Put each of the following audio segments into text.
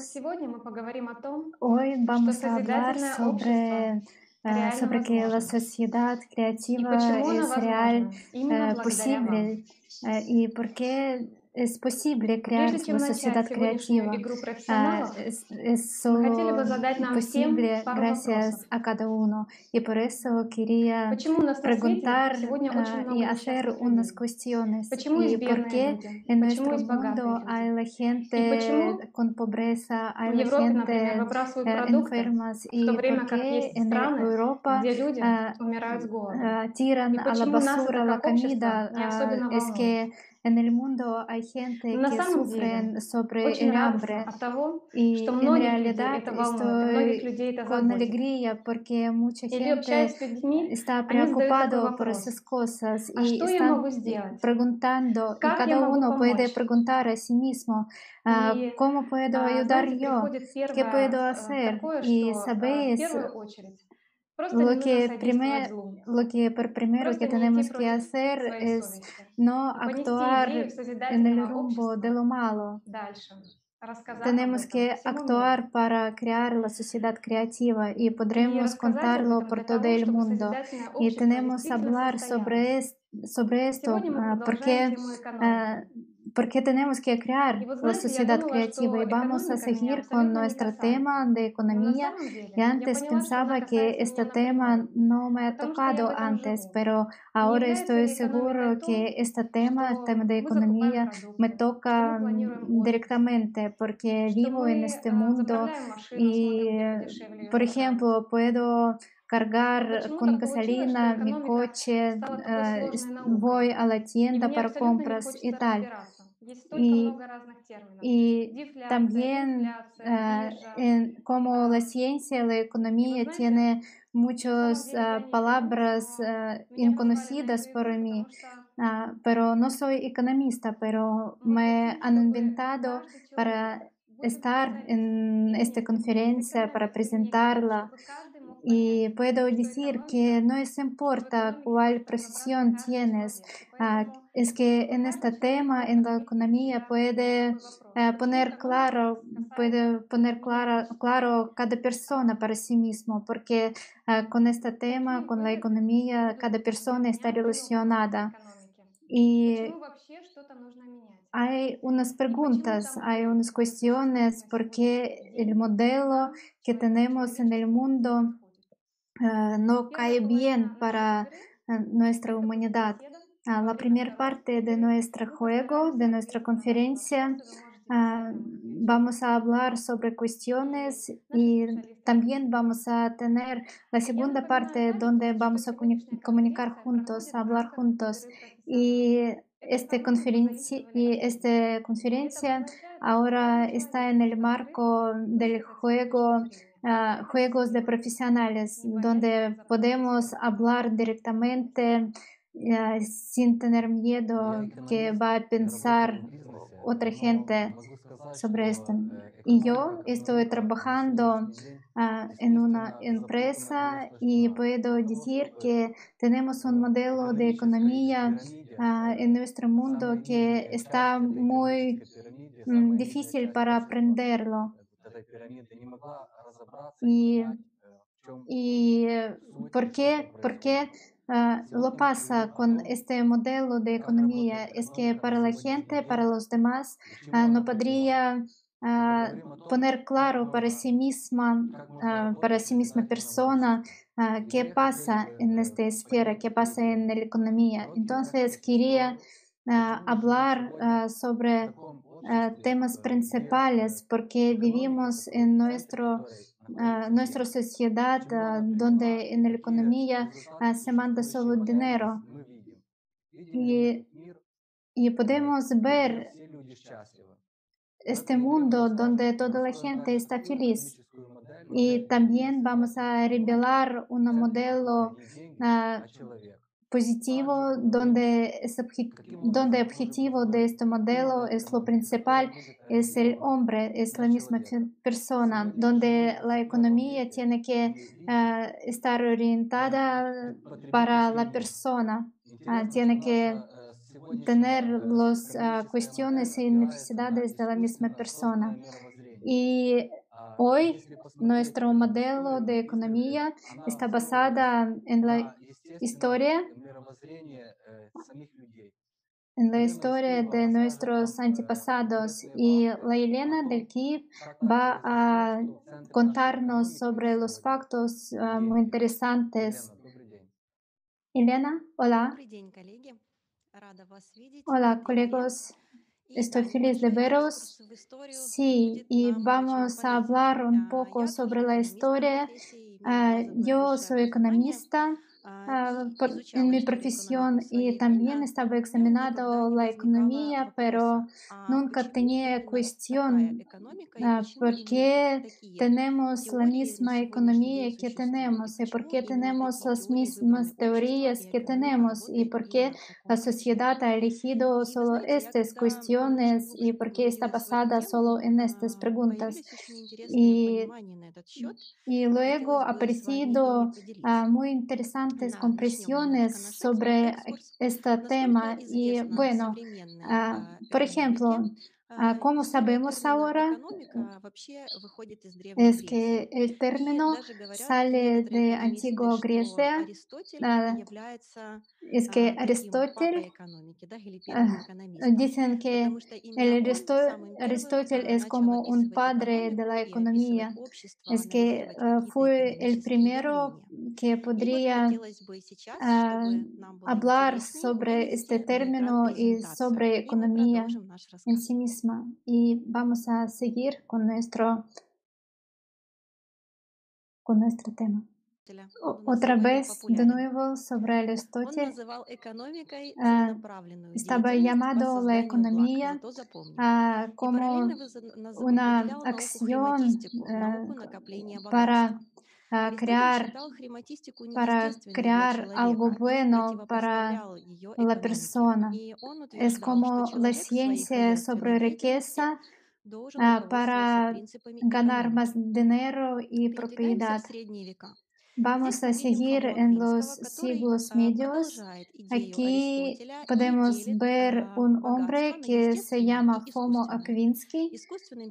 Сегодня мы поговорим о том, Hoy vamos что a hablar sobre, uh, sobre que la sociedad creativa es real, uh, posible uh, y por qué Спасибо, Прежде чем начать сегодняшнюю игру профессионалов, мы хотели бы задать нам всем пару вопросов. A cada uno. Y por eso quería Почему у нас preguntar сегодня очень много y hacer unas cuestiones. Почему y por qué люди? en nuestro mundo hay la gente con pobreza, hay la gente enfermas, y por qué en Europa где люди умирают с голода. tiran a la basura la comida. Es que en el mundo hay Но gente на que самом деле sufren sobre очень el радостно hambre от того, что y en многих людей realidad это волнует, и многих estoy людей это con заботит. alegría porque mucha Или gente общаясь с людьми, está они задают такой preocupado por вопрос. esas cosas А y что я están могу eh, сделать? preguntando y Как я cada могу uno puede помочь? preguntar a sí mismo ah, И, ¿cómo puedo а, ayudar знаете, yo? приходит ¿Qué первое puedo э, hacer? такое, Y что э, в sabéis lo que, primer, lo que por primero que tenemos que hacer es no actuar en el rumbo de lo malo. Tenemos que actuar para crear la sociedad creativa y podremos contarlo por todo el mundo. Y tenemos que hablar sobre esto sobre esto, ah, porque porque tenemos que crear la sociedad creativa y vamos a seguir con nuestro tema de economía. Y antes pensaba que este tema no. me ha tocado antes, pero ahora estoy seguro que este tema, el tema de economía, me toca directamente porque vivo en este mundo y, por ejemplo, puedo cargar con gasolina mi coche, uh, voy a la tienda para compras y tal. Y, también como la ciencia, la economía tiene muchas palabras inconocidas para mí, pero no soy economista, pero me han inventado para estar en esta conferencia, para presentarla. Y puedo decir que no es importa cuál profesión tienes, uh, es que en este tema, en la economía, puede eh, poner claro, puede poner claro, claro cada persona para sí mismo, porque eh, con este tema, con la economía, cada persona está relacionada. Y hay unas preguntas, hay unas cuestiones, porque el modelo que tenemos en el mundo eh, no cae bien para nuestra humanidad. La primera parte de nuestro juego, de nuestra conferencia, ah, vamos a hablar sobre cuestiones y también vamos a tener la segunda parte donde vamos a comunicar juntos, hablar juntos. Y esta conferencia, y esta conferencia ahora está en el marco del juego. Ah, juegos de profesionales donde podemos hablar directamente eh, sin tener miedo que va a pensar otra gente sobre esto. Y yo estoy trabajando en una empresa y puedo decir que tenemos un modelo de economía ah, en nuestro mundo que está muy mm, difícil para aprenderlo. Y, y eh, ¿por qué? ¿Por qué? Ah, lo pasa con este modelo de economía es que para la gente, para los demás, ah, no podría ah, poner claro para sí misma, para sí misma persona qué pasa en esta esfera, qué pasa en la economía. Entonces quería hablar sobre temas principales porque vivimos en nuestro nuestra sociedad donde en la economía se manda solo dinero. Y, y podemos ver este mundo donde toda la gente está feliz. Y también vamos a revelar un modelo positivo, donde, es donde objetivo de este modelo es lo principal, es el hombre, es la misma persona, donde la economía tiene que ah, estar orientada para la persona, ah, tiene que tener las ah, cuestiones y necesidades de la misma persona. Y Hoy nuestro modelo de economía está basada en la historia la historia de nuestros antepasados y la Elena del Kiev va a contarnos sobre los factos muy interesantes. Elena, hola. Hola, colegas. Estoy feliz de veros. Sí, y vamos a hablar un poco sobre la historia. Uh, yo soy economista. Ah, en mi profesión y también estaba examinado la economía, pero nunca tenía cuestión por qué tenemos la misma economía que tenemos y por qué tenemos las mismas teorías que tenemos y por qué la sociedad ha elegido solo estas cuestiones y por qué está basada solo en estas preguntas. Y, luego ha parecido uh, muy interesante compresiones sobre este tema y bueno, ah, por ejemplo, Ah, como sabemos ahora, es que el término sale de antigua Grecia. Es que Aristóteles, ah, dicen que Aristóteles es como un padre de la economía. Es que ah, fue el primero que podría hablar sobre este término y sobre economía en sí mismo misma y vamos a seguir con nuestro, con nuestro tema. Otra vez, de nuevo, sobre el estudio, uh, estaba llamado la economía uh, como una acción uh, para crear, para crear algo bueno para la persona. Es como la ciencia sobre riqueza para ganar más dinero y propiedad. Vamos a seguir en los siglos medios. Aquí podemos ver un hombre que se llama Fomo Akvinsky.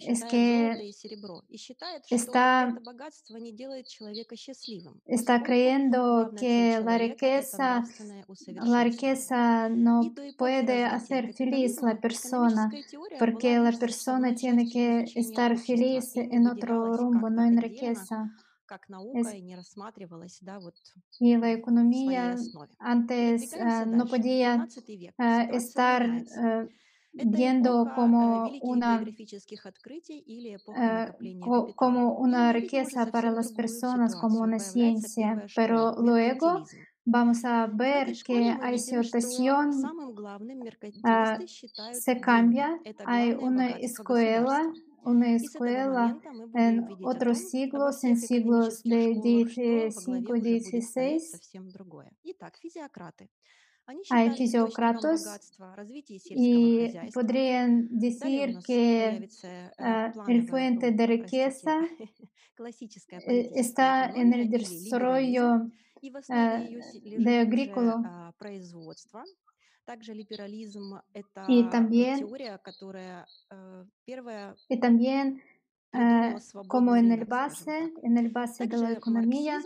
Es que está, creyendo que la riqueza, la riqueza no puede hacer feliz la persona, porque la persona tiene que estar feliz en otro rumbo, no en riqueza как наука, Es, и не рассматривалась, да, вот y la в своей economía основе. antes Передвигаемся ah, no дальше. podía 15 век. ah, Ситуация estar меняется. ah, Это viendo эпоха э, como великих una географических открытий или эпоха eh, накопления co- капитала. como И una мы видим уже riqueza para совсем las другую personas, como ситуацию. una Появляется ciencia, первая pero школа– luego меркантилизм. vamos a В этой ver школе que мы hay видим, что situación, самым главным ah, меркантилисты считают se деньги. cambia, Это hay главное una богатство escuela, государства. una escuela en otros siglos, en siglos de 15 16. Hay fisiócratas y podrían decir que uh, el fuente de riqueza э, está en el desarrollo uh, de agrícola. Также либерализм– y это э, también, теория, которая э, первая y también Ah, como en el base, en el base de la economía,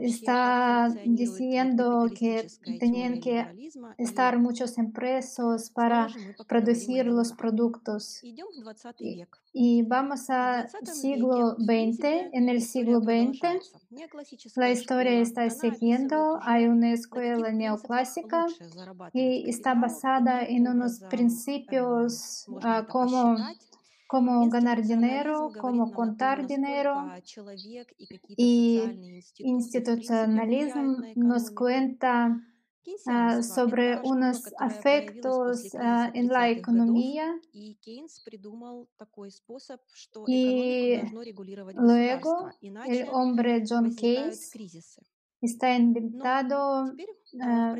está diciendo que tenían que estar muchos impresos para producir los productos. Y, vamos al siglo XX, en el siglo XX la historia está siguiendo, hay una escuela neoclásica y está basada en unos principios ah, como посчитать. como ganar Институционализм dinero, говорит como нам о том, contar dinero. насколько человек и какие-то Y социальные институты, в принципе, влияют institucionalismo на nos экономику. cuenta ah, Кейнсианство– sobre это школа, unos которая появилась afectos после ah, кризиса en la 30-х годов, economía и Кейнс придумал такой способ, что экономику y должно регулировать luego государство, el иначе hombre John возникают Case кризисы. está Но inventado теперь э, в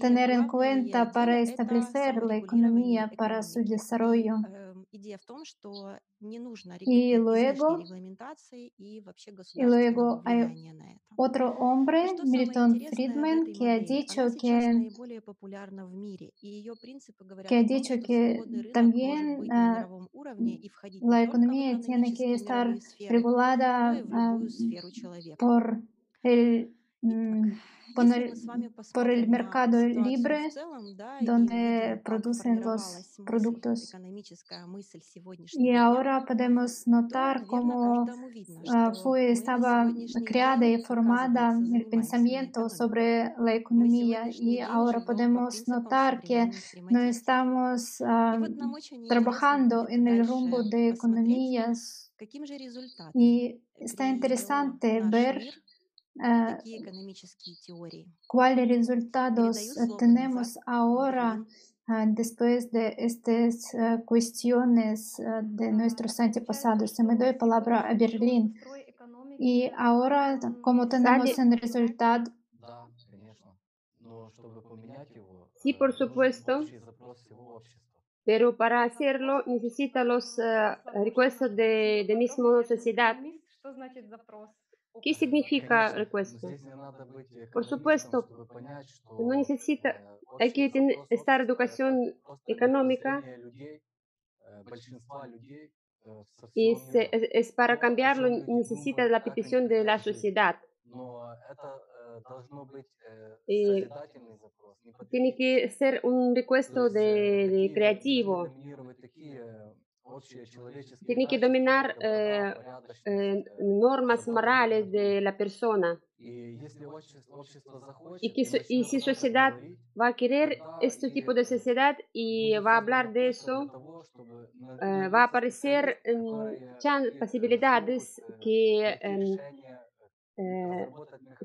tener en cuenta para establecer la economía para su desarrollo. Y luego, y luego hay otro hombre, Milton Friedman, que ha dicho que, que ha dicho que también uh, la economía tiene que estar regulada uh, por el por el, mercado libre donde producen los productos. Y ahora podemos notar cómo fue, estaba creada y formada el pensamiento sobre la economía y ahora podemos notar que no estamos trabajando en el rumbo de economías y está interesante ver ¿Cuáles resultados tenemos ahora después de estas cuestiones de nuestros antepasados? Se me doy palabra a Berlín. Y ahora, como tenemos en resultado? Sí, por supuesto. Pero para hacerlo necesita los uh, э, requisitos de, de misma sociedad. ¿Qué significa request? Por supuesto, no necesita, hay que tener esta educación económica y se, es, es, para cambiarlo necesita la petición de la sociedad. Y tiene que ser un request de, de creativo. Tiene que dominar eh, eh, normas morales de la persona. Y, que, y si sociedad va a querer este tipo de sociedad y va a hablar de eso, eh, va a aparecer posibilidades que em,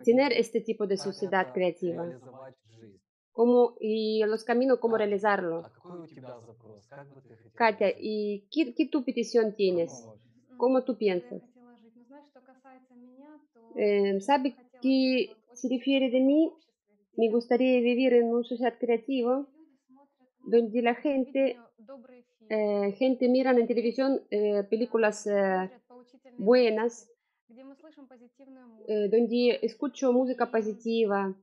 tener este tipo de sociedad creativa cómo, y los caminos, cómo realizarlo. Katia, ¿y qué, qué, tu petición tienes? ¿Cómo tú piensas? Eh, ¿Sabe qué se refiere de mí? Me gustaría vivir en un sociedad creativo donde la gente, eh, gente miran en televisión eh, películas eh, buenas donde э, escucho música positiva,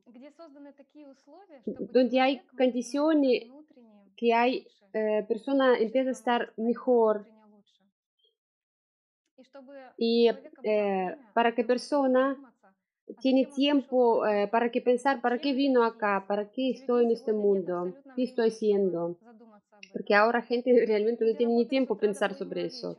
donde hay condiciones que hay eh, persona empieza a estar mejor y eh, э, para que persona tiene tiempo eh, para que pensar para qué vino acá, para qué estoy en este mundo, qué estoy haciendo, porque ahora gente realmente no tiene ni tiempo pensar sobre eso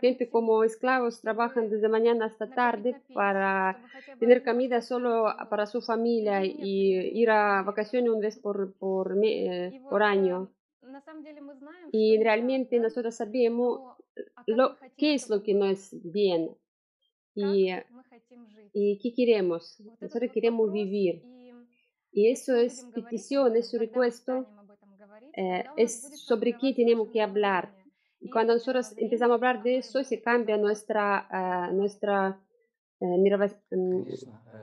gente como esclavos trabajan desde mañana hasta tarde para tener comida solo para su familia y ir a vacaciones una vez por, eh, por, año. Y realmente nosotros sabemos lo, qué es lo que no es bien y, qué queremos. Nosotros queremos vivir. Y eso es petición, es su recuesto, eh, es sobre qué tenemos que hablar cuando nosotros empezamos a hablar de eso, se cambia nuestra, uh, nuestra eh, uh, mira, mm,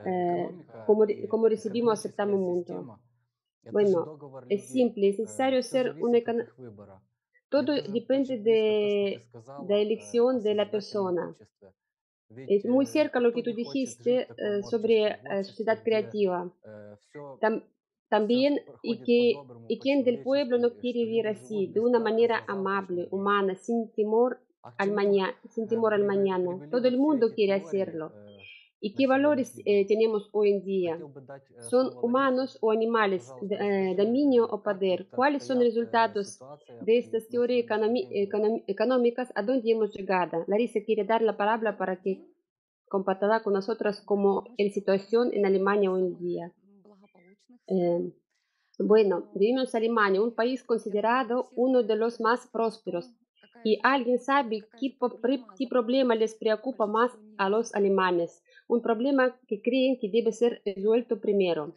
eh, cómo, cómo recibimos, aceptamos el mundo. Bueno, es simple, es necesario ser una Todo depende de la elección de la persona. Es muy cerca lo que tú dijiste eh, sobre eh, sociedad creativa. Tam también y, que, y quien del pueblo no quiere vivir así, de una manera amable, humana, sin temor al mañana, sin temor al mañana. Todo el mundo quiere hacerlo. ¿Y qué valores eh, tenemos hoy en día? ¿Son humanos o animales? Eh, ¿Dominio o poder? ¿Cuáles son los resultados de estas teorías económicas? ¿A dónde hemos llegado? Larisa quiere dar la palabra para que compartirá con nosotros cómo es la situación en Alemania hoy en día. Em, bueno, vivimos en Alemania, un país considerado uno de los más prósperos. ¿Y alguien sabe qué, problema les preocupa más a los alemanes? Un problema que creen que debe ser resuelto primero.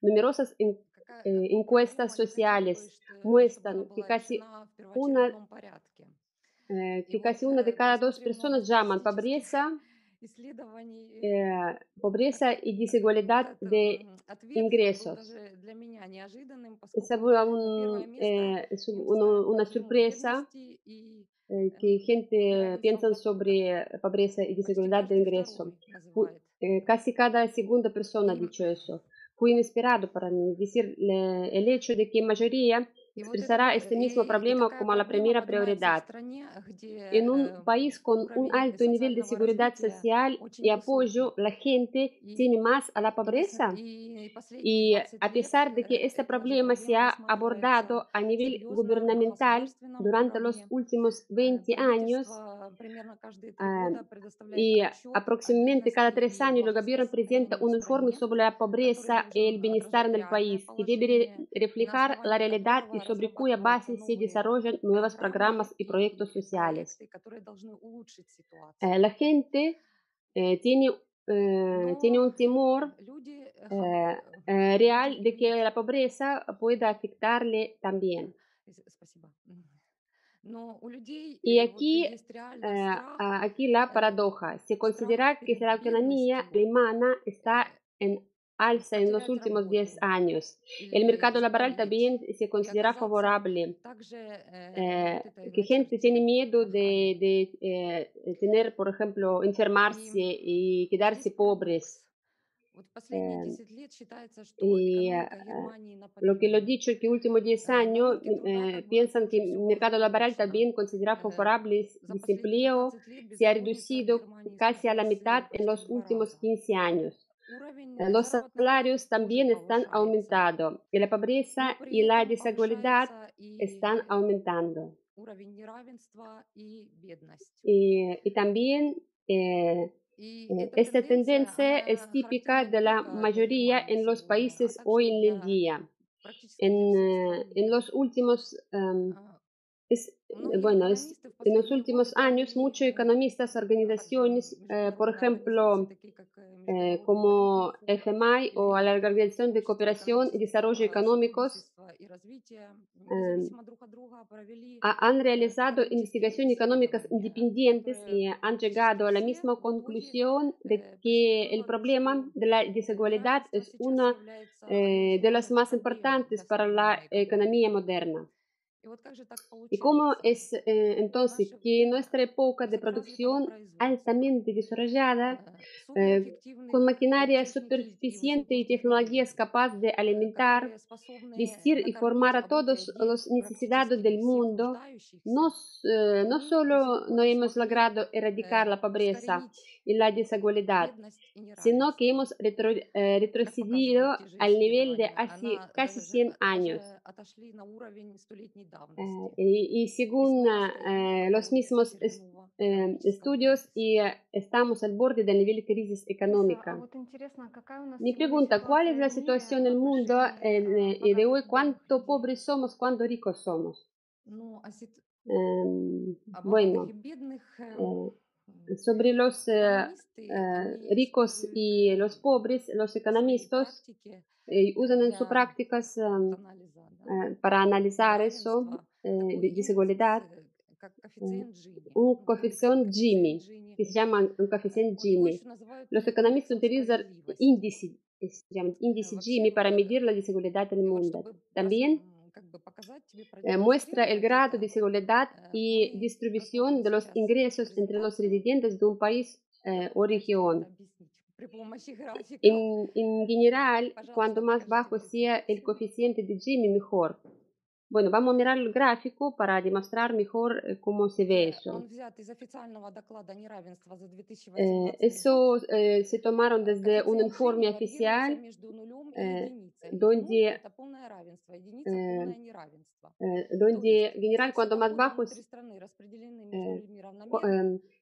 Numerosas eh, encuestas sociales muestran que casi una que eh, casi una de cada dos personas llaman pobreza eh, pobreza y desigualdad de ingresos. Esa fue un, eh, una sorpresa que gente piensa sobre pobreza y desigualdad de ingresos. Casi cada segunda persona ha dicho eso. Fue inesperado para mí decir el hecho de que mayoría expresará este mismo problema como la primera prioridad. En un país con un alto nivel de seguridad social y apoyo, la gente tiene más a la pobreza. Y a pesar de que este problema se ha abordado a nivel gubernamental durante los últimos 20 años, y aproximadamente cada tres años el gobierno presenta un informe sobre la pobreza y el bienestar en el país, que debe re- reflejar la realidad y sobre cuya base se desarrollan nuevos programas y proyectos sociales. Eh, la gente eh, tiene, eh, tiene un temor real de que la pobreza pueda afectarle también. Y aquí, eh, aquí la paradoja. Se considera que la economía alemana está en alza en los últimos 10 años. El mercado laboral también se considera favorable. Eh, que gente tiene miedo de, de, eh, tener, por ejemplo, enfermarse y quedarse pobres. Eh, y eh, lo que lo he dicho que últimos 10 años eh, piensan que el mercado laboral también considera favorable el desempleo se ha reducido casi a la mitad en los últimos 15 años. Los salarios también están aumentando y la pobreza y la desigualdad están aumentando. Y, y también eh, eh, esta tendencia es típica de la mayoría en los países hoy en el día. En, en los últimos es, eh, bueno, es, en los últimos años muchos economistas, organizaciones, eh, por ejemplo, eh, como FMI o la Organización de Cooperación y Desarrollo Económicos, ha- han realizado investigaciones económicas independientes y han llegado a la misma conclusión de que el problema de la desigualdad es una eh, de las más importantes para la economía moderna. ¿Y cómo es eh, entonces que nuestra época de producción altamente desarrollada, eh, con maquinaria suficiente y tecnologías capaces de alimentar, vestir y formar a todos los necesidades del mundo, no, eh, no solo no hemos logrado erradicar la pobreza y la desigualdad, sino que hemos retro- retrocedido al nivel de hace casi 100 años y, y, según los mismos est estudios, э, y э, estamos al borde del nivel de crisis económica. Mi pregunta, ¿cuál es la situación en el mundo y de hoy? ¿Cuánto pobres somos, cuánto ricos somos? bueno, э, sobre los ricos y los pobres, los economistas usan en sus prácticas para analizar eso de seguridad, un coeficiente Gini, que se llama un coeficiente Gini. Los economistas utilizan índice, se llama índice Gini para medir la desigualdad del mundo. También э, muestra el grado de desigualdad y distribución de los ingresos entre los residentes de un país э, o región. En, en, general, cuanto más bajo sea el coeficiente de Jimmy, mejor. Bueno, vamos a mirar el gráfico para demostrar mejor eh, cómo se ve eso. Eh, eso eh, se tomaron desde un informe oficial eh, donde, donde, general, cuanto más bajo,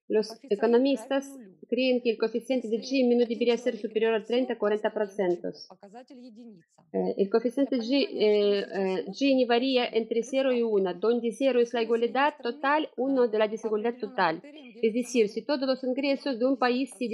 los economistas creen que el coeficiente de Gini no debería ser superior al 30-40%. Eh, el coeficiente G, eh, eh Gini varía entre 0 y 1, donde 0 es la igualdad total, 1 de la desigualdad total. Es decir, si todos los ingresos de un país se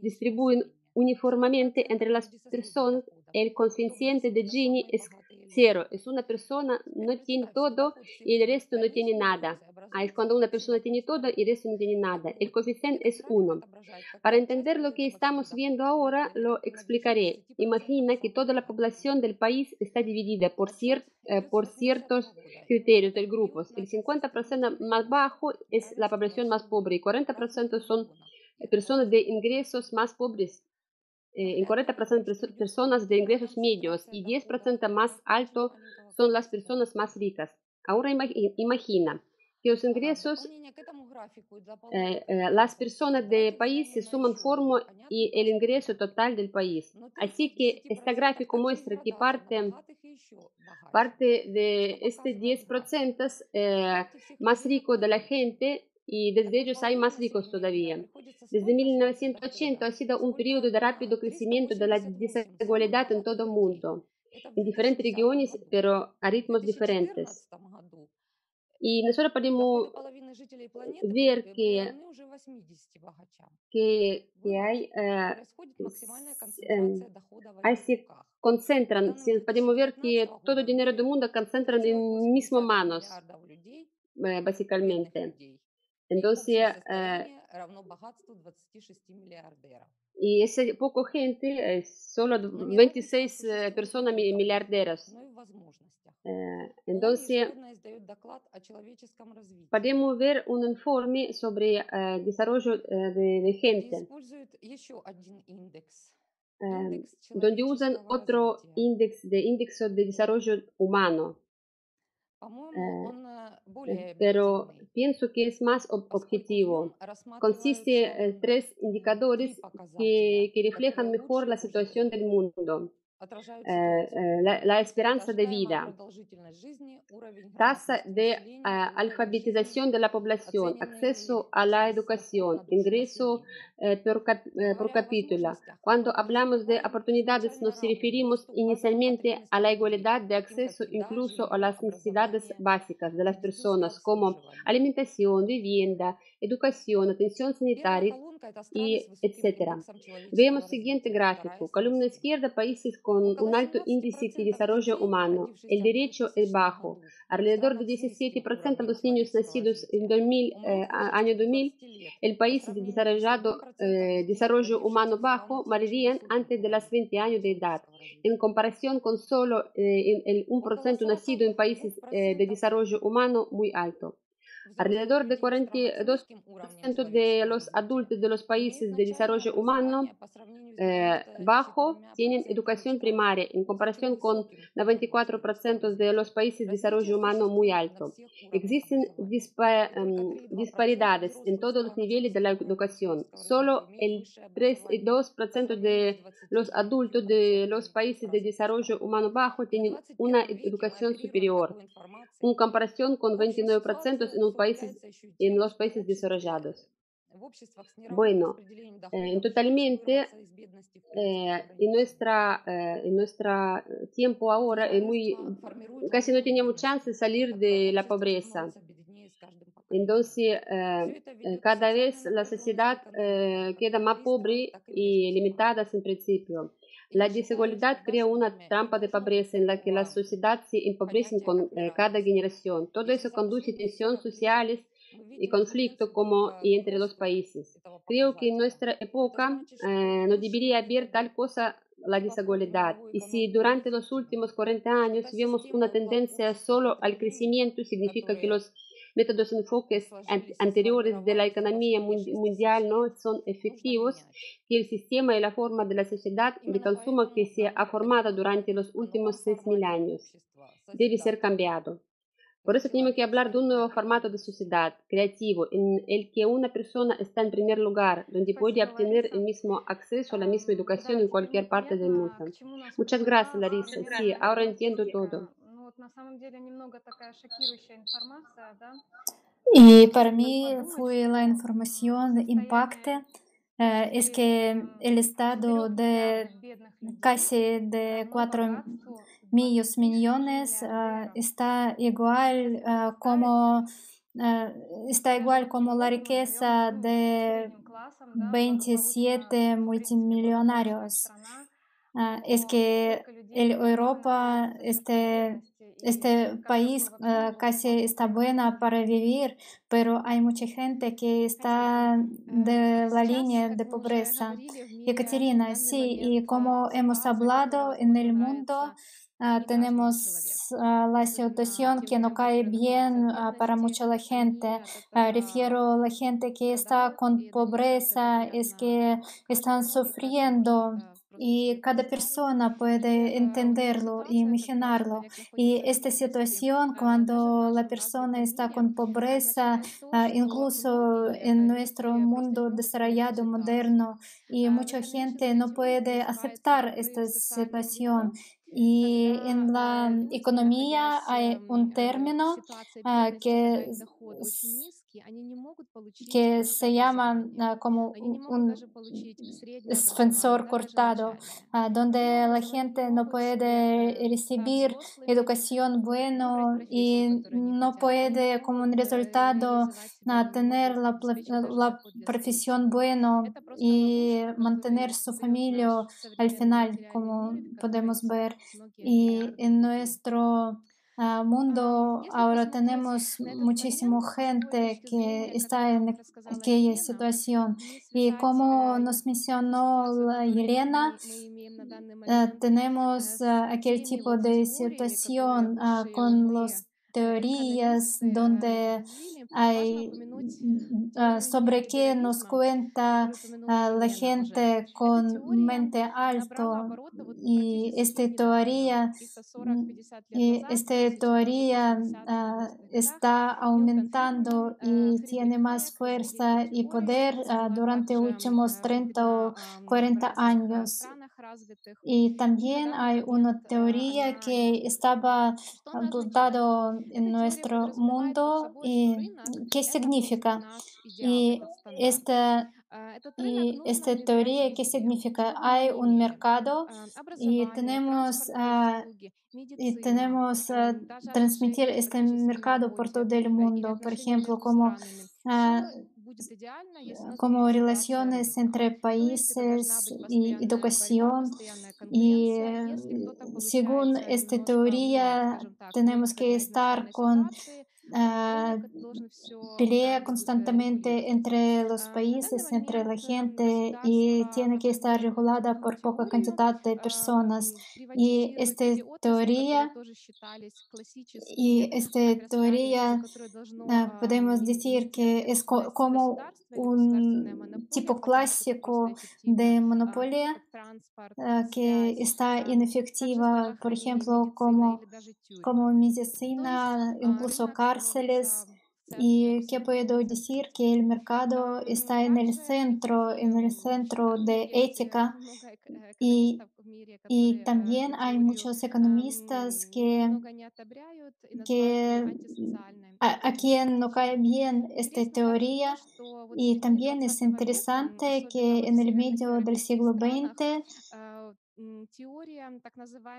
distribuyen uniformemente entre las personas, el coeficiente de Gini es cero. Es una persona, no tiene todo y el resto no tiene nada. Ah, es cuando una persona tiene todo y el resto no tiene nada. El coeficiente es uno. Para entender lo que estamos viendo ahora, lo explicaré. Imagina que toda la población del país está dividida por, eh, ciertos criterios del grupo. El 50% más bajo es la población más pobre y 40% son personas de ingresos más pobres eh, en 40% personas de ingresos medios y 10% más alto son las personas más ricas. Ahora imagina que los ingresos, eh, eh, las personas del país se suman formo y el ingreso total del país. Así que este gráfico muestra que parte, parte de este 10% más rico de la gente y desde ellos hay más ricos todavía. Desde 1980 ha sido un periodo de rápido crecimiento de la desigualdad en todo el mundo, en diferentes regiones, pero a ritmos diferentes. Y nosotros podemos ver que, que, que hay, uh, ahí se concentran, podemos ver que todo el dinero del mundo concentran en mismas manos, básicamente. Entonces, y ese poco gente, solo 26 uh, personas miliarderas. Entonces, podemos ver un informe sobre desarrollo de, de, gente, donde usan otro índice de índice de desarrollo humano. Pero pienso que es más objetivo. Consiste en tres indicadores que, que reflejan mejor la situación del mundo. La, la, esperanza de vida, tasa de alfabetización de la población, acceso a la educación, ingreso por, cap por, capítulo. Cuando hablamos de oportunidades nos referimos inicialmente a la igualdad de acceso incluso a las necesidades básicas de las personas como alimentación, vivienda, educación, atención sanitaria y etcétera. Vemos siguiente gráfico. Columna izquierda, países con un alto índice de desarrollo humano. El derecho es bajo. Alrededor de 17% de los niños nacidos en 2000, eh, año 2000, el país de desarrollado, eh, desarrollo humano bajo morirían antes de los 20 años de edad, en comparación con solo eh, el 1% nacido en países eh, de desarrollo humano muy alto. Alrededor de 42% de los adultos de los países de desarrollo humano eh, bajo tienen educación primaria en comparación con 94% de los países de desarrollo humano muy alto. Existen disparidades en todos los niveles de la educación. Solo el 3,2% de los adultos de los países de desarrollo humano bajo tienen una educación superior, en comparación con 29% en, países, en los países desarrollados. Bueno, eh, totalmente eh, en nuestra eh, en nuestro tiempo ahora es muy casi no teníamos chance de salir de la pobreza. Entonces, eh, eh, cada vez la sociedad eh, queda más pobre y limitada en principio. La desigualdad crea una trampa de pobreza en la que la sociedad se empobrece con cada generación. Todo eso conduce a tensiones sociales y conflicto como y entre los países. Creo que en nuestra época eh, no debería haber tal cosa la desigualdad. Y si durante los últimos 40 años vemos una tendencia solo al crecimiento, significa que los métodos enfoques anteriores de la economía mundial no son efectivos, que el sistema y la forma de la sociedad de consumo que se ha formado durante los últimos 6.000 años debe ser cambiado. Por eso tenemos que hablar de un nuevo formato de sociedad creativo en el que una persona está en primer lugar, donde puede obtener el mismo acceso a la misma educación en cualquier parte del mundo. Muchas gracias, Larissa. Sí, ahora entiendo todo. Y para mí fue la información impacte. Eh, es que el estado de casi de 4 millos millones uh, está igual uh, como uh, está igual como la riqueza de 27 multimillonarios. ah, es но que сколько людей el действительно Europa, находятся в такой este, бедности, и este país uh, casi está buena para vivir, pero hay mucha gente que está de la línea de pobreza. Ekaterina, sí, y como hemos hablado en el mundo, tenemos uh, la situación que no cae bien para mucha la gente. refiero a la gente que está con pobreza, es que están sufriendo y cada persona puede entenderlo y imaginarlo. Y esta situación, cuando la persona está con pobreza, ah, incluso en nuestro mundo desarrollado, moderno, y mucha gente no puede aceptar esta situación. Y en la economía hay un término ah, que que se llama como un sensor cortado, donde la gente no puede recibir educación buena y no puede como un resultado tener la, la profesión buena y mantener su familia al final, como podemos ver. Y en nuestro mundo. Ahora tenemos muchísima gente que está en aquella situación. Y como nos mencionó Elena, uh, eh, tenemos eh, aquel tipo de situación ah, con las teorías donde hay, ah, sobre qué nos cuenta ah, la gente con mente alto y esta teoría, y esta teoría ah, está aumentando y tiene más fuerza y poder durante los últimos 30 o 40 años. Y también hay una teoría que estaba dudado en nuestro mundo y qué significa. Y esta esta teoría, ¿qué significa? Hay un mercado y tenemos, uh, y tenemos transmitir este mercado por todo el mundo, por ejemplo, como como relaciones entre países y educación. Y э, según esta teoría, tenemos que estar con Ah, pelea constantemente entre los países, entre la gente y tiene que estar regulada por poca cantidad de personas. Y esta teoría, y esta teoría ah, podemos decir que es como un tipo clásico de monopolio que ah, está inefectiva, por ejemplo, como, como medicina, incluso carga cárceles. Y que puedo decir que el mercado está en el centro, en el centro de ética. Y, también hay muchos economistas que, a, a, quien no cae bien esta teoría. Y también es interesante que en el medio del siglo XX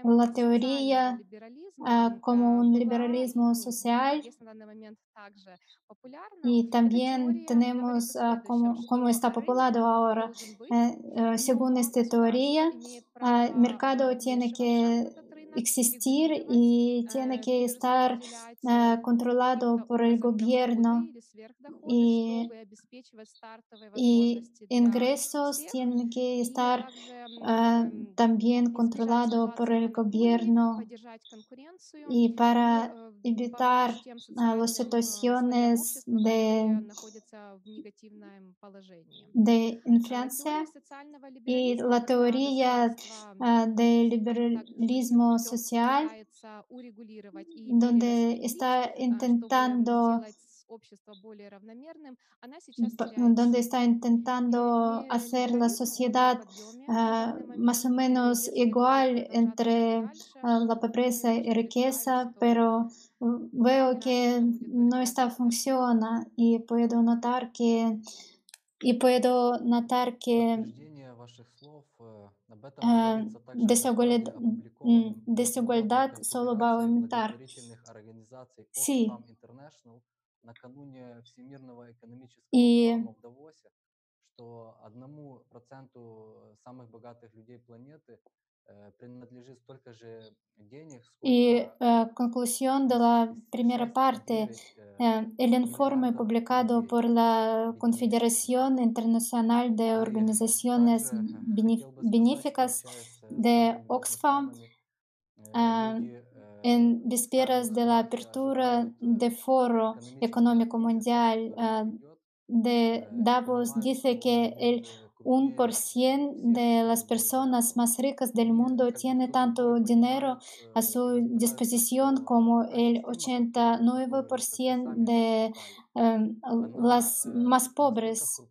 la teoría como un liberalismo social y también tenemos como, como, está populado ahora. Según esta teoría, el mercado tiene que existir y tiene que estar ah, controlado por el gobierno. Y, ingresos tienen que estar ah, también controlado por el gobierno. Y para evitar ah, las situaciones de, de influencia y la teoría del liberalismo social, donde está intentando donde está intentando hacer la sociedad más o menos igual entre la pobreza y riqueza, pero veo que no está funciona y puedo notar que y puedo notar que desigualdad solo aumentar. Sí. накануне Всемирного экономического и... в Давосе, что одному проценту э, самых богатых людей планеты Y uh, conclusión de la primera parte, el informe publicado por la Confederación Internacional de Organizaciones Benéficas de Oxfam э, en vísperas de la apertura del Foro Económico Mundial э, de Davos dice que el un por cien de las personas más ricas del mundo tiene tanto dinero a su disposición como el 89% de em, las más pobres.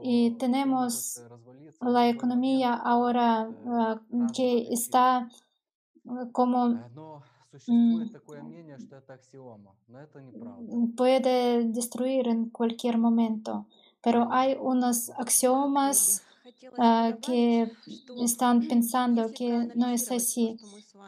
Y tenemos la economía ahora ah, que está ah, como mm, puede destruir en cualquier momento pero hay unos axiomas ah, que están pensando que no es así.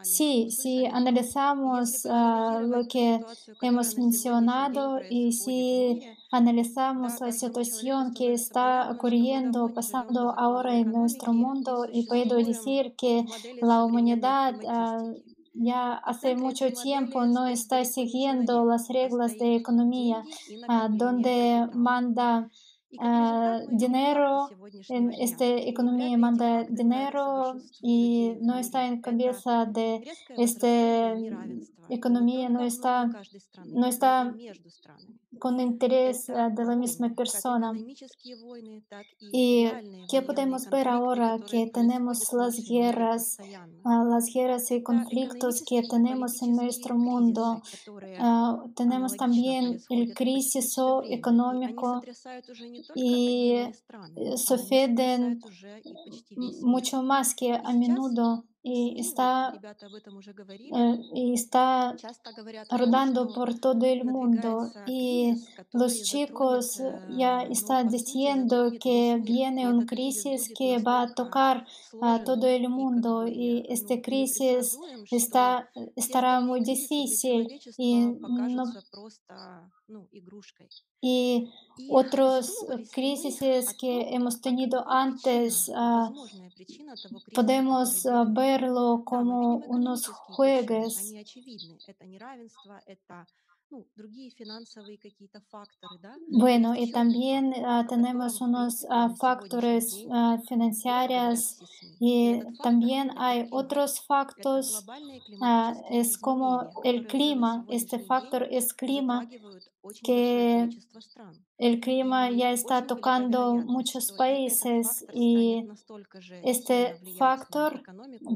Sí, si analizamos ah, lo que hemos mencionado y si analizamos la situación que está ocurriendo, pasando ahora en nuestro mundo, y puedo decir que la humanidad ah, ya hace mucho tiempo no está siguiendo las reglas de economía, donde manda eh, dinero, en esta economía manda dinero y no está en cabeza de esta economía, no está, no está con interés eh, de la misma persona. Y que podemos ver ahora que tenemos las guerras, eh, las guerras y conflictos que tenemos en nuestro mundo. Eh, tenemos también el crisis económico y suceden mucho más que a menudo y está, y está rodando por todo el mundo. Y los chicos ya están diciendo que viene una crisis que va a tocar a todo el mundo y esta crisis está, estará muy difícil y no, y otros crisis que hemos tenido antes podemos verlo como unos juegos bueno, y también tenemos unos factores financieros y también hay otros factores, es como el clima, este factor es clima, que el clima ya está tocando muchos países y este factor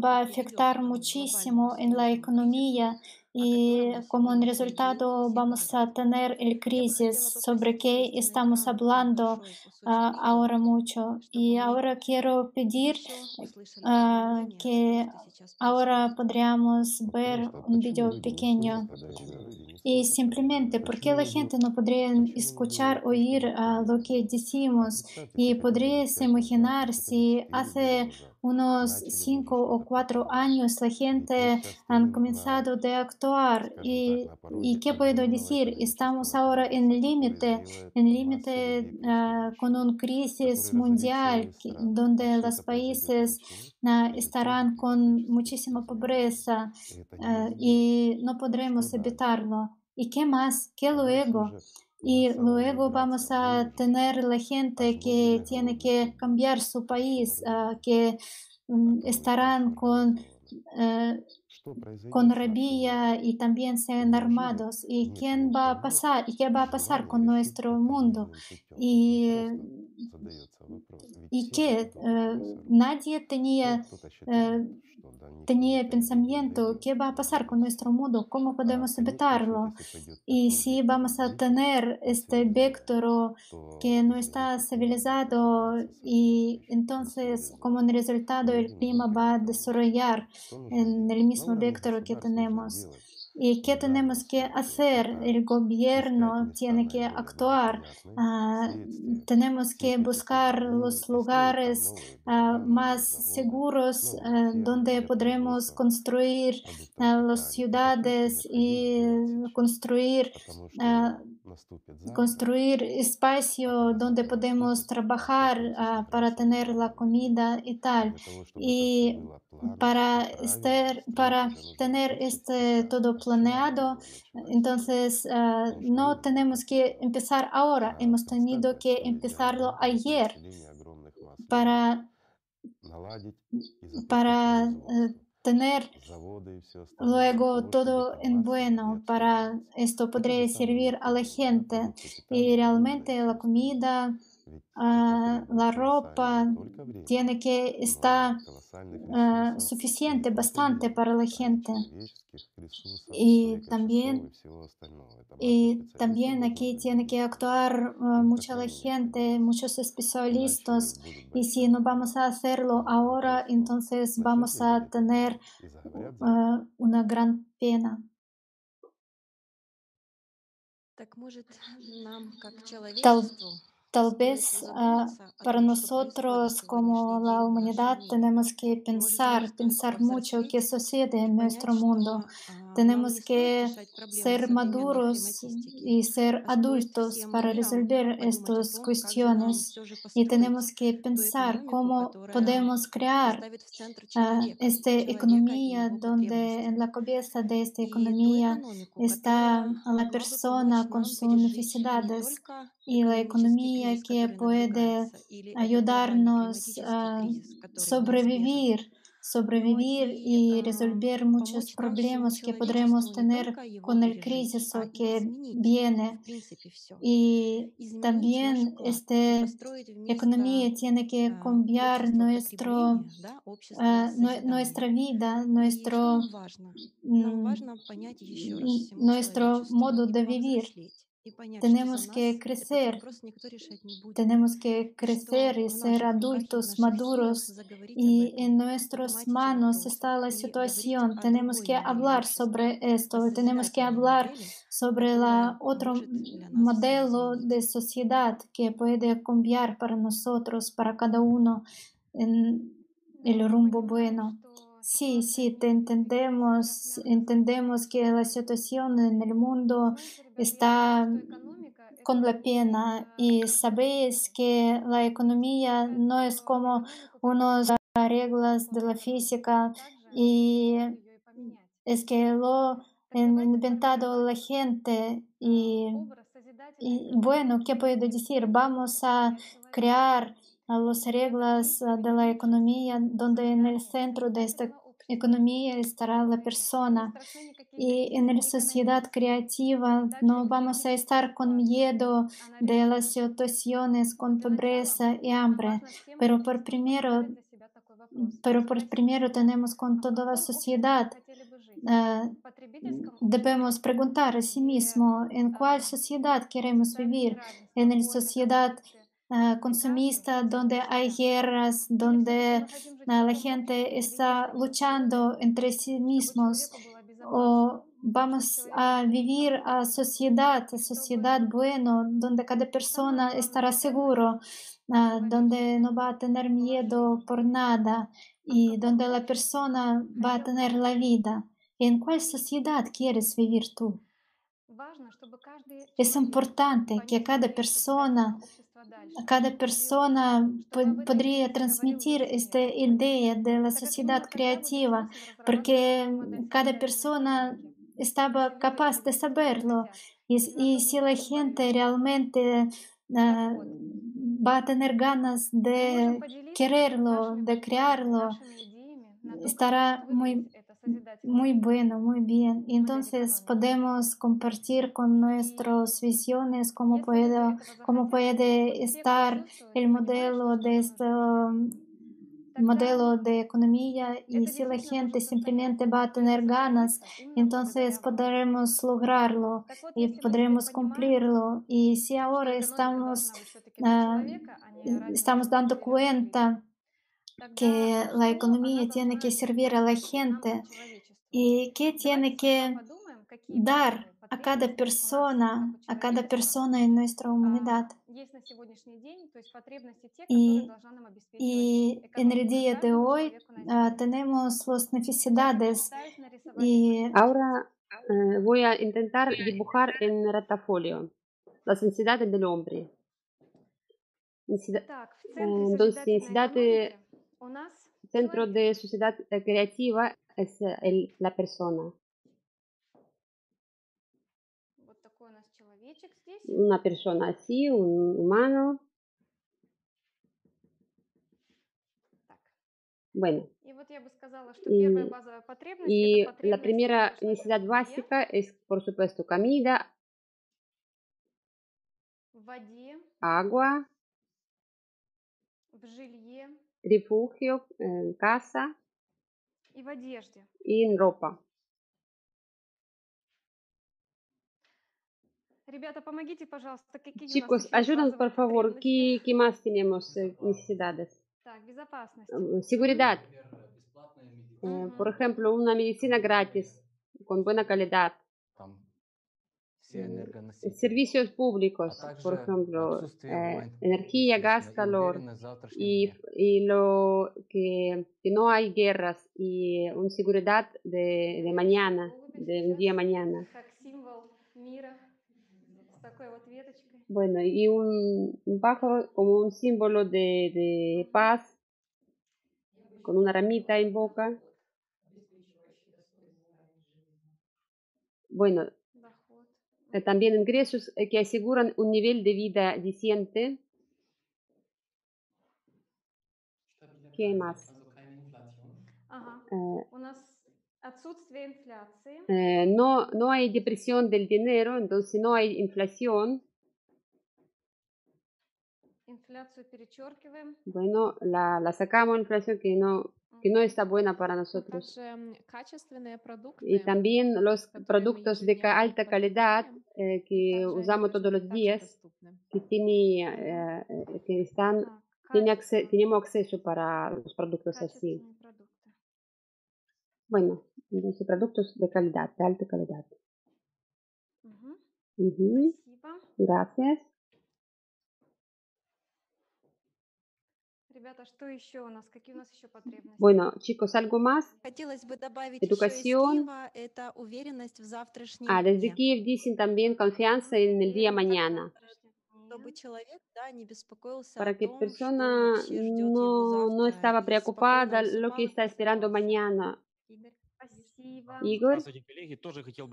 va a afectar muchísimo en la economía y como un resultado vamos a tener el crisis sobre que estamos hablando ah, ahora mucho. Y ahora quiero pedir ah, que ahora podríamos ver un video pequeño. Y simplemente, ¿por qué la gente no podría escuchar, oír ah, lo que decimos? Y podría imaginar si hace unos cinco o cuatro años la gente han comenzado de actuar y, y qué puedo decir estamos ahora en límite en límite ah, con una crisis mundial donde los países ah, estarán con muchísima pobreza ah, y no podremos evitarlo. Y qué más qué luego y luego vamos a tener la gente que tiene que cambiar su país, uh, que mm, estarán con, uh, con rabia y también sean armados. ¿Y quién va a pasar? ¿Y qué va a pasar con nuestro mundo? Y, ¿y qué? Eh, nadie tenía tenía el pensamiento, ¿qué va a pasar con nuestro mundo? ¿Cómo podemos evitarlo? Y si vamos a tener este vector que no está civilizado y entonces como resultado el clima va a desarrollar en el mismo vector que tenemos. ¿Y qué tenemos que hacer? El gobierno tiene que actuar. Ah, tenemos que buscar los lugares ah, más seguros ah, donde podremos construir las ciudades y construir construir espacio donde podemos trabajar para tener la comida y tal. Y para, estar, para tener este todo planeado, entonces no tenemos que empezar ahora, hemos tenido que empezarlo ayer para, para tener luego todo en bueno para esto podría servir a la gente y realmente la comida la ropa tiene que estar suficiente, bastante para la gente. Y también, y también aquí tiene que actuar mucha gente, muchos especialistas. Y si no vamos a hacerlo ahora, entonces vamos a tener una gran pena. Tal Tal vez ah, para nosotros como la humanidad tenemos que pensar, pensar mucho qué sucede en nuestro mundo. Tenemos que ser maduros y ser adultos para resolver estas cuestiones. Y tenemos que pensar cómo podemos crear ah, esta economía donde en la cabeza de esta economía está la persona con sus necesidades y la economía que puede ayudarnos a sobrevivir sobrevivir y resolver muchos problemas que podremos tener con el crisis que viene. Y también esta economía tiene que cambiar nuestro, uh, nuestra vida, nuestro, nuestro modo de vivir. Tenemos que crecer, tenemos que crecer y ser adultos maduros. Y en nuestras manos está la situación. Tenemos que hablar sobre esto, tenemos que hablar sobre otro modelo de sociedad que puede cambiar para nosotros, para cada uno, en el rumbo bueno. Sí, sí, te entendemos, entendemos que la situación en el mundo está con la pena y sabéis que la economía no es como unas reglas de la física y es que lo han inventado la gente y, y bueno, ¿qué puedo decir? Vamos a crear las reglas de la economía donde en el centro de esta economía estará la persona. Y en la sociedad creativa no vamos a estar con miedo de las situaciones, con pobreza y hambre. Pero por primero, pero por primero tenemos con toda la sociedad. Ah, debemos preguntar a sí mismo en cuál sociedad queremos vivir, en la sociedad Ah, consumista, donde hay guerras, donde ah, la gente está luchando entre sí mismos. O vamos a vivir a sociedad, a sociedad bueno, donde cada persona estará seguro, ah, donde no va a tener miedo por nada y donde la persona va a tener la vida. ¿En cuál sociedad quieres vivir tú? Es importante que cada persona cada persona podría transmitir esta idea de la sociedad creativa, porque cada persona estaba capaz de saberlo. Y, si la gente realmente va a tener ganas de quererlo, de crearlo, estará muy muy bueno, muy bien. Entonces podemos compartir con nuestras visiones cómo puede, cómo puede estar el modelo de este modelo de economía y si la gente simplemente va a tener ganas, entonces podremos lograrlo y podremos cumplirlo. Y si ahora estamos, ah, estamos dando cuenta que la economía tiene que servir a la gente y que tiene que dar a cada persona, a cada persona en nuestra humanidad. Y, y en el día de hoy uh, tenemos las necesidades. Y... Ahora uh, voy a intentar dibujar en retafolio las necesidades del hombre. Entonces, necesidades Centro de sociedad eh, creativa es eh, la persona. Una persona así, un humano. Bueno. Y, y la primera necesidad básica es, por supuesto, comida, agua, refugio, en casa и в одежде. y en ropa. Ребята, помогите, пожалуйста, какие Chicos, у нас еще ayúdanos, базовые por favor, потребности? ¿qué, qué más tenemos eh, necesidades? Так, безопасность. Eh, Seguridad, Например, бесплатная медицина, eh, Мгм. por ejemplo, una medicina gratis, con buena calidad. Eh, servicios públicos, por ejemplo, eh, energía, gas, calor, y, lo que, no hay guerras y una seguridad de, mañana, de un día mañana. Bueno, y un, un pájaro como un símbolo de paz, con una ramita en boca. Bueno, eh, también ingresos eh, que aseguran un nivel de vida decente. ¿Qué más? Eh, no, no hay depresión del dinero, entonces no hay inflación. Bueno, la, la sacamos, inflación que no que no está buena para nosotros. Y también los productos de alta calidad eh, que usamos todos los días, que, tiene, eh, eh, que están, tenemos acceso para los productos así. Bueno, entonces productos de calidad, de alta calidad. Gracias. Bueno, chicos, algo más. Educación. Ah, desde Kiev dicen también confianza en el día mañana. Para que persona no, no estaba preocupada lo que está esperando mañana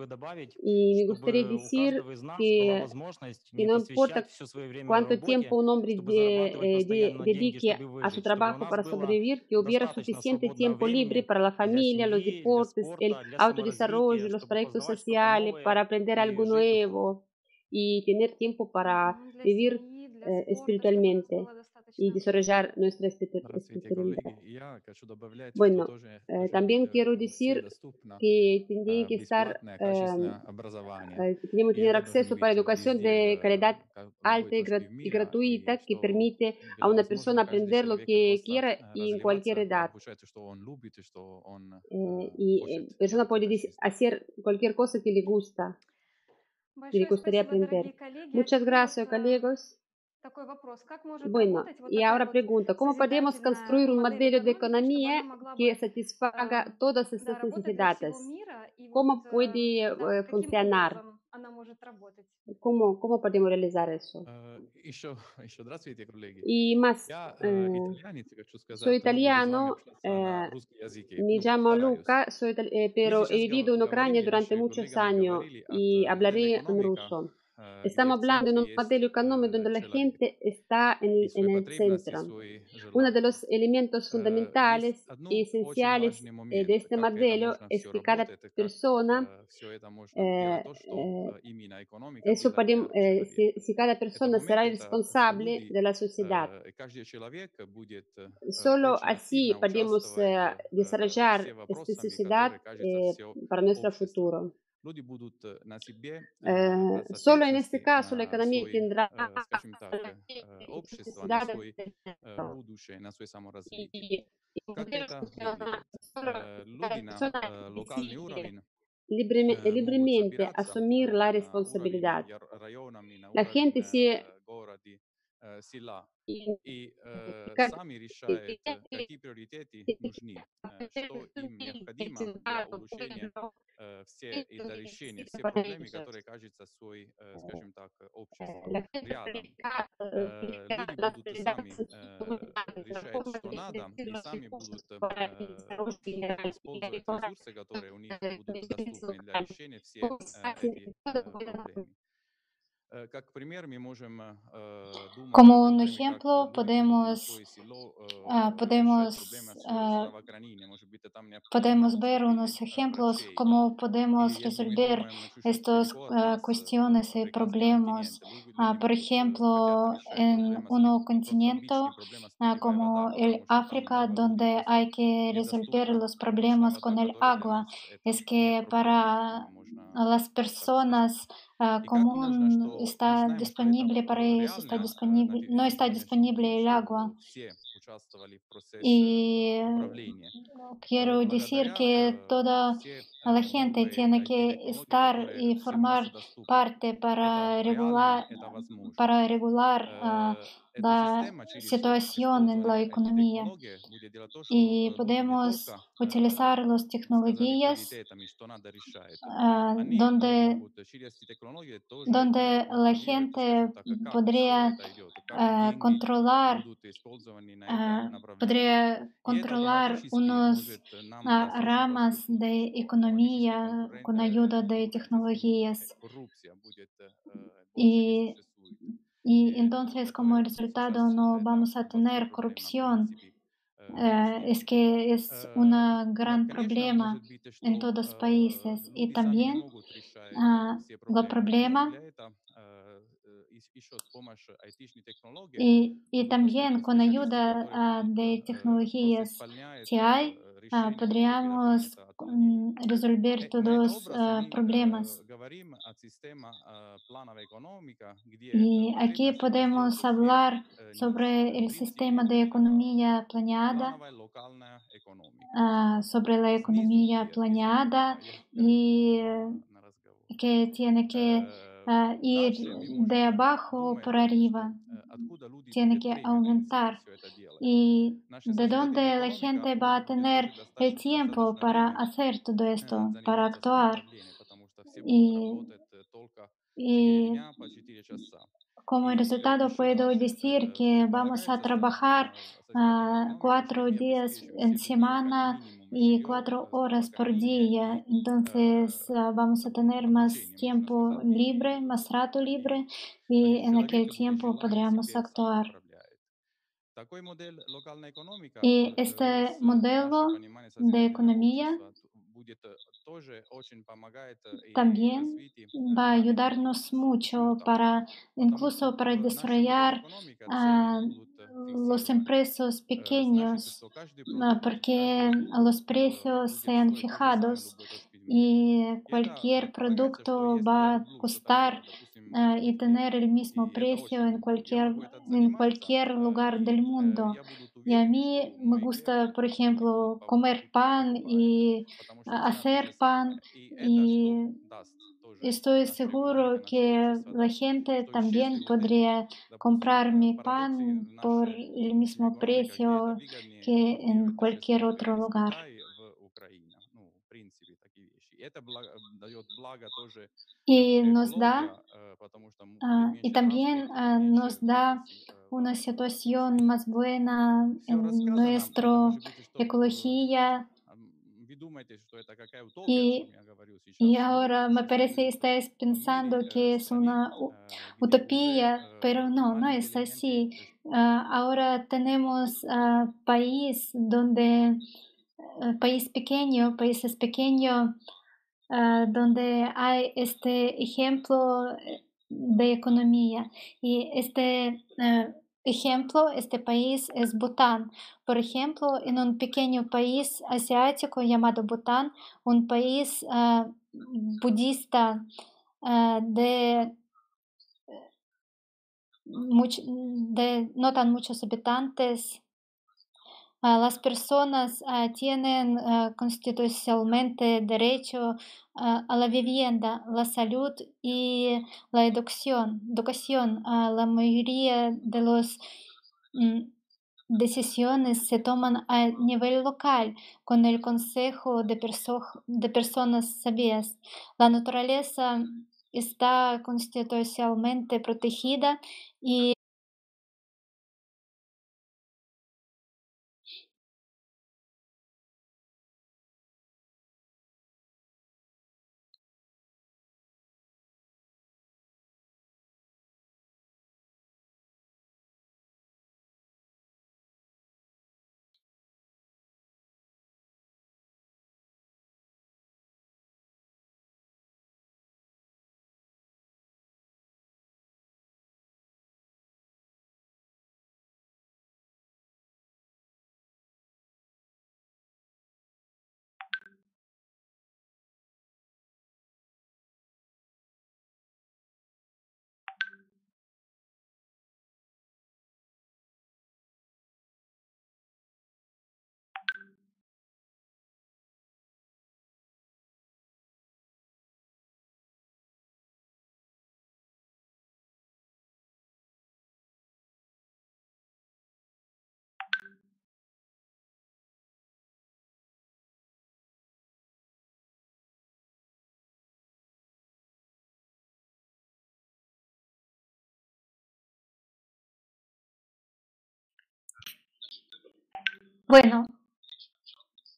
добавить, y me чтобы gustaría у decir каждого из нас была que возможность que не no importa посвящать все свое время cuánto работе, tiempo un hombre чтобы de- зарабатывать eh, de- постоянно деньги, dedique чтобы a su выжить, чтобы у trabajo нас para было sobrevivir, que hubiera достаточно suficiente свободного tiempo libre времени para la для familia, los семьи, для deportes, el спорта, для autodesarrollo, саморазвития, los чтобы proyectos познавать что-то sociales, новое para aprender и algo жить духовно. nuevo y tener tiempo para Мгм, для vivir семьи, для eh, спорта, чтобы у нас espiritualmente было y desarrollar nuestra este, este especialidad. Bueno, eh, también quiero decir que tiene que estar, eh, tenemos que tener acceso para educación de calidad alta y, y gratuita que permite a una persona aprender lo que quiera y en cualquier edad. Eh, y la persona puede hacer cualquier cosa que le gusta, que le gustaría aprender. Muchas gracias, colegas. Bueno, y ahora pregunto, ¿cómo podemos construir un modelo de economía que satisfaga todas esas necesidades? ¿Cómo puede э, funcionar? ¿Cómo, ¿Cómo podemos realizar eso? Y más, э, soy italiano, э, me llamo Luca, soy, pero he vivido en Ucrania durante muchos años y hablaré en ruso. Estamos hablando de un modelo económico donde la gente está en, el centro. Uno de los elementos fundamentales y esenciales eh, de este modelo es que cada persona, eso podemos, eh, eh, eh si, cada persona será responsable de la sociedad. Solo así podemos desarrollar esta sociedad para nuestro futuro. Люди будут э, на себе э, Eh, брать solo en este ответственности caso la на economía свой, tendrá э, скажем так, э, э, общество, на necesidades свой de э, будущее, на свое саморазвитие. y, y Как modelo это funciona выглядит? solo Э, cada Люди на persona э, локальный decide уровень libreme- eh, libremente могут собираться assumir la э, на responsabilidad. уровне яр- районами, на La уровне gente si э, городе, э, села. И э, как сами решают, э, какие приоритеты нужны, э, что им необходимо для улучшения э, все и для решения все проблемы, которые кажутся свой, э, скажем так, э, обществу рядом. Э, Люди будут сами э, решать, что надо, и сами будут э, использовать ресурсы, которые у них будут доступны для решения всех э, эти Como un ejemplo, podemos, podemos, podemos ver unos ejemplos, cómo podemos resolver estas cuestiones y problemas. por ejemplo, en un continente como el África, donde hay que resolver los problemas con el agua. Es que para las personas uh, común está disponible para ellos, está disponible, no está disponible el agua. Y eh, quiero decir que toda la gente tiene que estar y formar parte para regular, para regular ah, la situación en la economía y podemos utilizar las tecnologías donde, donde la gente podría controlar podría controlar unas ramas de economía con ayuda de tecnologías y y entonces como resultado no vamos a tener corrupción. Eh, es que es un gran problema en todos los países. Y también ah, el problema y, y también con ayuda ah, de tecnologías TI podríamos resolver todos los problemas. Y aquí podemos hablar sobre el sistema de economía planeada, sobre la economía planeada y que tiene que y de abajo para arriba. Tiene que aumentar. ¿Y de dónde la gente va a tener el tiempo para hacer todo esto, para actuar? Y, como resultado puedo decir que vamos a trabajar cuatro días en semana y cuatro horas por día. Entonces ah, vamos a tener más tiempo libre, más rato libre y en aquel tiempo podríamos actuar. Y este modelo de economía también va a ayudarnos mucho para incluso para desarrollar uh, los impresos pequeños, porque los precios sean fijados y cualquier producto va a costar э, y tener el mismo precio en cualquier, en cualquier lugar del mundo. Y a mí me gusta, por ejemplo, comer pan y hacer pan. Y estoy seguro que la gente también podría comprar mi pan por el mismo precio que en cualquier otro lugar. Y nos da, ah, y también ah, nos da una situación más buena en nuestra ecología. Y, y, ahora me parece que estáis pensando que es una utopía, pero no, no es así. Ah, ahora tenemos uh, país donde eh, país pequeño, países pequeños, ah, donde hay este ejemplo eh, de economía. Y este eh, ejemplo, este país es Bután. Por ejemplo, en un pequeño país asiático llamado Bután, un país ah, budista ah, de, no tan muchos habitantes, las personas ah, tienen ah, constitucionalmente derecho a la vivienda, la salud y la educación. Ah, la mayoría de las decisiones se toman a nivel local con el consejo de, perso- de personas sabias. La naturaleza está constitucionalmente protegida y bueno,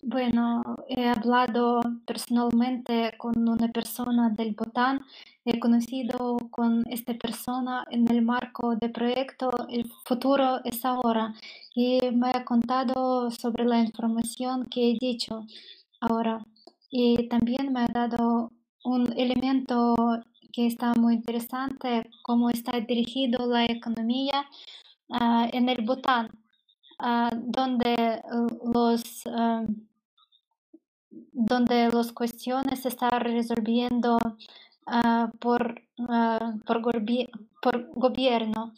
Bueno, he hablado personalmente con una persona del Bután, he conocido con esta persona en el marco del proyecto El futuro es ahora y me ha contado sobre la información que he dicho ahora y también me ha dado un elemento que está muy interesante, cómo está dirigido la economía ah, en el Bután, ah, donde eh, los... ah, donde las cuestiones se están resolviendo ah, por, por gobierno.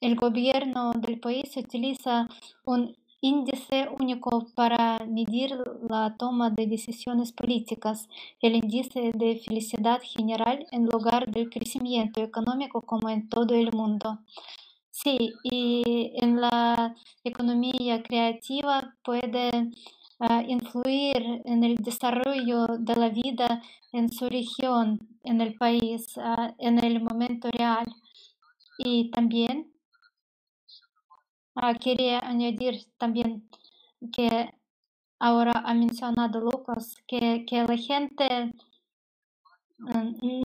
El gobierno del país utiliza un índice único para medir la toma de decisiones políticas, el índice de felicidad general en lugar del crecimiento económico como en todo el mundo. Sí, y en la economía creativa puede ah, influir en el desarrollo de la vida en su región, en el país, ah, en el momento real. Y también ah, quería añadir también que ahora ha mencionado Lucas que, que la gente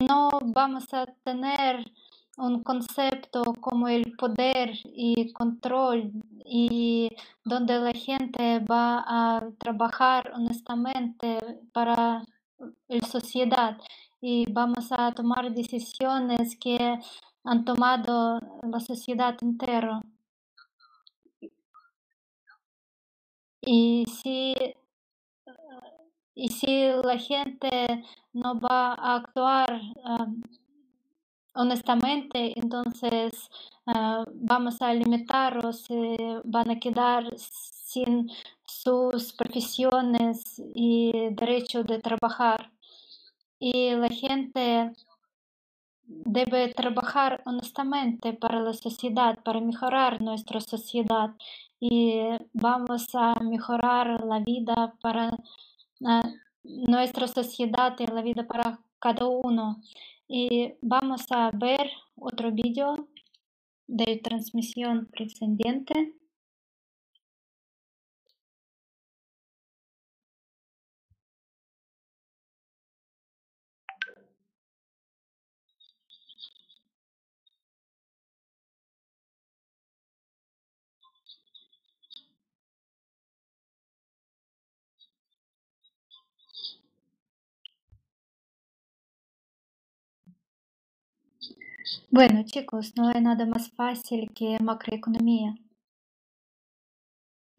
no vamos a tener un concepto como el poder y control y donde la gente va a trabajar honestamente para la sociedad y vamos a tomar decisiones que han tomado la sociedad entera. Y si, y si la gente no va a actuar ah, honestamente, entonces ah, vamos a limitarlos, van a quedar sin sus profesiones y derecho de trabajar. Y la gente debe trabajar honestamente para la sociedad, para mejorar nuestra sociedad y vamos a mejorar la vida para ah, nuestra sociedad y la vida para cada uno. Y vamos a ver otro vídeo de transmisión precedente. Bueno, chicos, no hay nada más fácil que macroeconomía.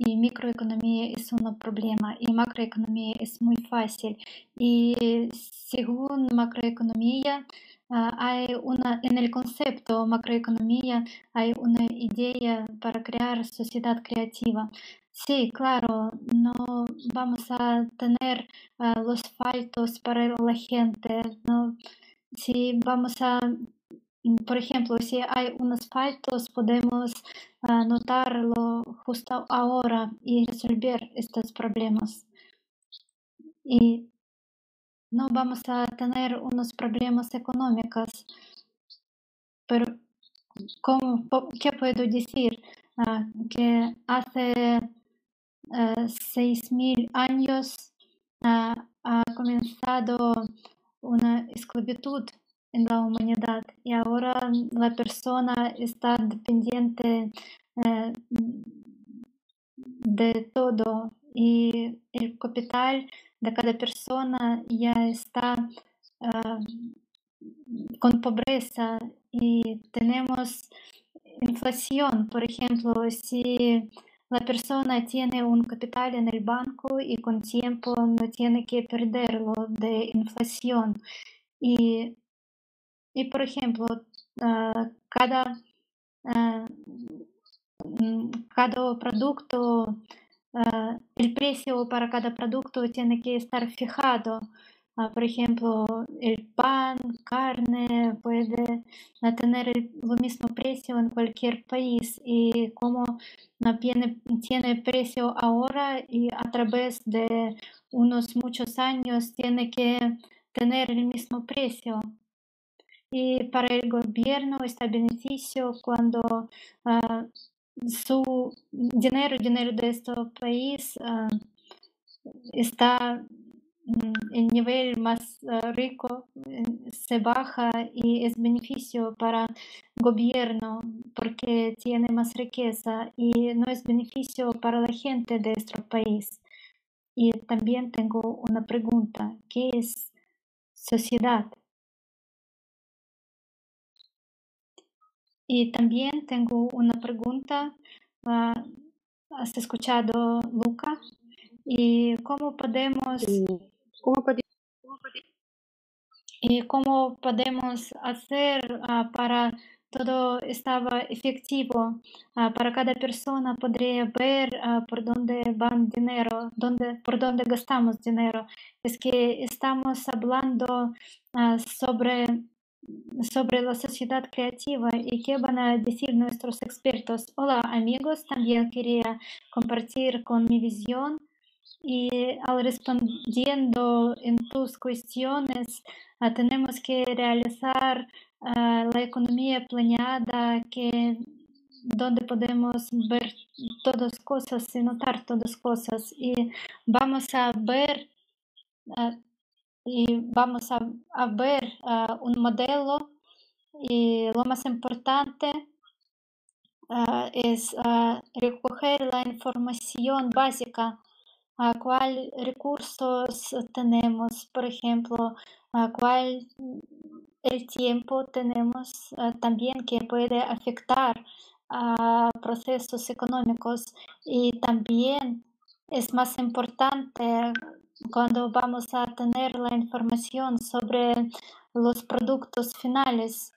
y microeconomía es un problema y macroeconomía es muy fácil. Y según macroeconomía, ah, hay una, en el concepto macroeconomía hay una idea para crear sociedad creativa. Sí, claro, no vamos a tener ah, los faltos para la gente, no, si vamos a por ejemplo, si hay unos faltos, podemos anotarlo justo ahora y resolver estos problemas. Y no vamos a tener unos problemas económicos. Pero, ¿cómo, ¿qué puedo decir? que hace seis mil años ha comenzado una esclavitud en la humanidad y ahora la persona está dependiente eh, de todo y el capital de cada persona ya está ah, con pobreza y tenemos inflación. Por ejemplo, si la persona tiene un capital en el banco y con tiempo no tiene que perderlo de inflación. Y y por ejemplo, cada, mm, cada producto, ah, el precio para cada producto tiene que estar fijado. por ejemplo, el pan, carne puede tener el, mismo precio en cualquier país y como tiene, tiene precio ahora y a través de unos muchos años tiene que tener el mismo precio y para el gobierno está beneficio cuando uh, su dinero, dinero de este país uh, está en nivel más uh, rico, se baja y es beneficio para gobierno porque tiene más riqueza y no es beneficio para la gente de nuestro país. Y también tengo una pregunta, ¿qué es sociedad? Y también tengo una pregunta. ah, ¿Has escuchado Luca? ¿Y cómo podemos, ¿Cómo podemos y cómo podemos hacer ah, para todo estaba efectivo? Ah, para cada persona podría ver por dónde van dinero, dónde, por dónde gastamos dinero. Es que estamos hablando sobre sobre la sociedad creativa y qué van a decir nuestros expertos. Hola amigos, también quería compartir con mi visión y al respondiendo en tus cuestiones ah, tenemos que realizar ah, la economía planeada que donde podemos ver todas cosas y notar todas cosas y vamos a ver ah, y vamos a, a ver uh, un modelo y lo más importante uh, es uh, recoger la información básica a cuál recursos tenemos, por ejemplo, a cuál el tiempo tenemos también que puede afectar a procesos económicos. Y también es más importante cuando vamos a tener la información sobre los productos finales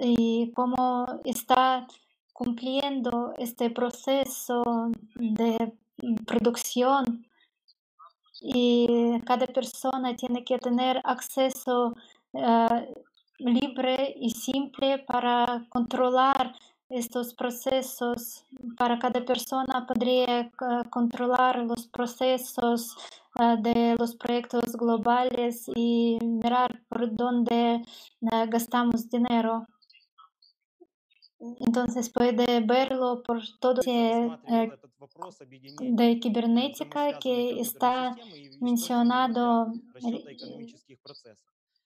y cómo está cumpliendo este proceso de producción. Y cada persona tiene que tener acceso eh, libre y simple para controlar estos procesos. Para cada persona podría eh, controlar los procesos eh, de los proyectos globales y mirar por dónde eh, gastamos dinero. Entonces puede verlo por todo de cibernética que está mencionado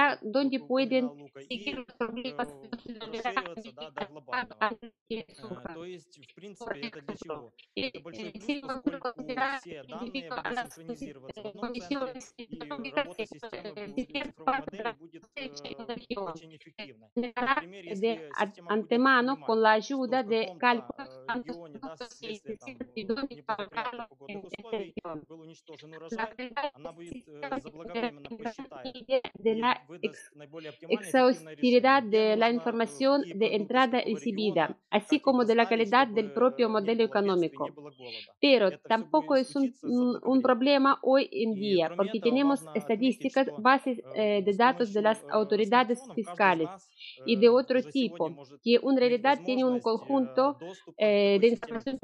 как dónde упоминал pueden Лука, и э, расшириваться да, до глобального. Э, То есть, в принципе, это для чего? Это большой плюс, поскольку все данные будут синхронизироваться в одном центре, и работа системы будет, цифровой модели будет э, очень эффективной. Например, de если ad- система будет antemano con понимать, la что ayuda в de каком-то cálculos э, регионе, да, вследствие там, э, неблагоприятных погодных условий был уничтожен урожай, она будет э, заблаговременно посчитает de и la exhaustividad de la información de entrada y recibida, así como de la calidad del propio modelo económico. Pero tampoco es un, problema hoy en día, porque tenemos estadísticas, bases э, de datos de las autoridades fiscales y de otro tipo, que en realidad tiene un conjunto de información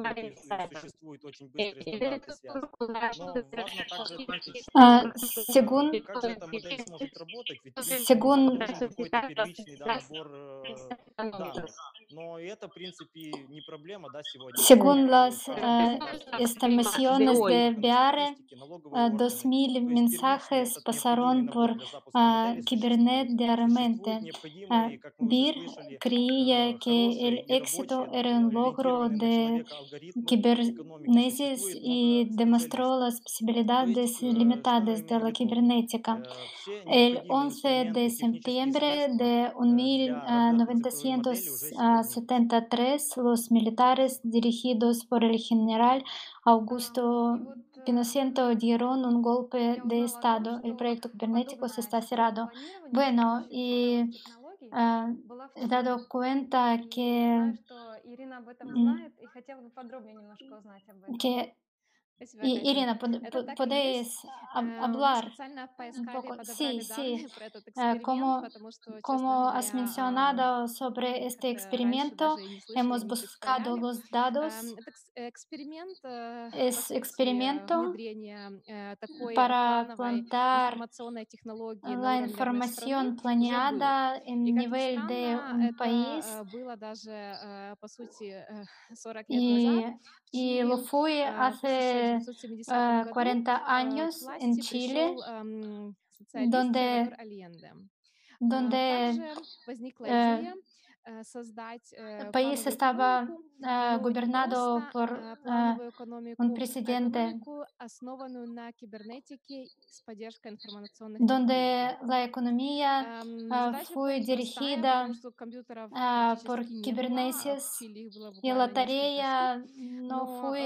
ah, según, según según las uh, estimaciones de BEARE, uh, 2.000 mensajes pasaron por uh, Kibernet diariamente. BIR creía que el éxito era un logro de Kibernesis y demostró las posibilidades limitadas de la cibernética. El 11 de septiembre de 1900 1973, los militares dirigidos por el general Augusto Pinochet dieron un golpe de Estado. El proyecto cibernético se está cerrado. Bueno, y ah, dado cuenta que, que знаю, что Ирина об этом mm, знает и хотела бы подробнее немножко узнать об этом. que Спасибо, y, Катя. Irina, pod- Это pod- так и podéis есть. hab- Э, Мы hablar специально в un поискали poco. подобрали Sí, sí. данные про этот Eh, эксперимент, como, потому что, честно como has говоря, а, mencionado sobre este как-то раньше experimento, даже и не слышали, hemos не buscado представляли. los datos. Эм, Это экс- эксперимент, э, по Es сути, experimento внедрения э, такой para плановой plantar информационной технологии на la уровне одной страны información уже было. planeada en И как ни nivel de странно, un это país э, было даже, э, по сути, э, 40 лет назад y, в y lo Чили. fue э, В 40 ah, años en Chile, donde donde país estaba uh, gobernado por um presidente donde a economia foi dirigida por Kibernetes e la tarea no foi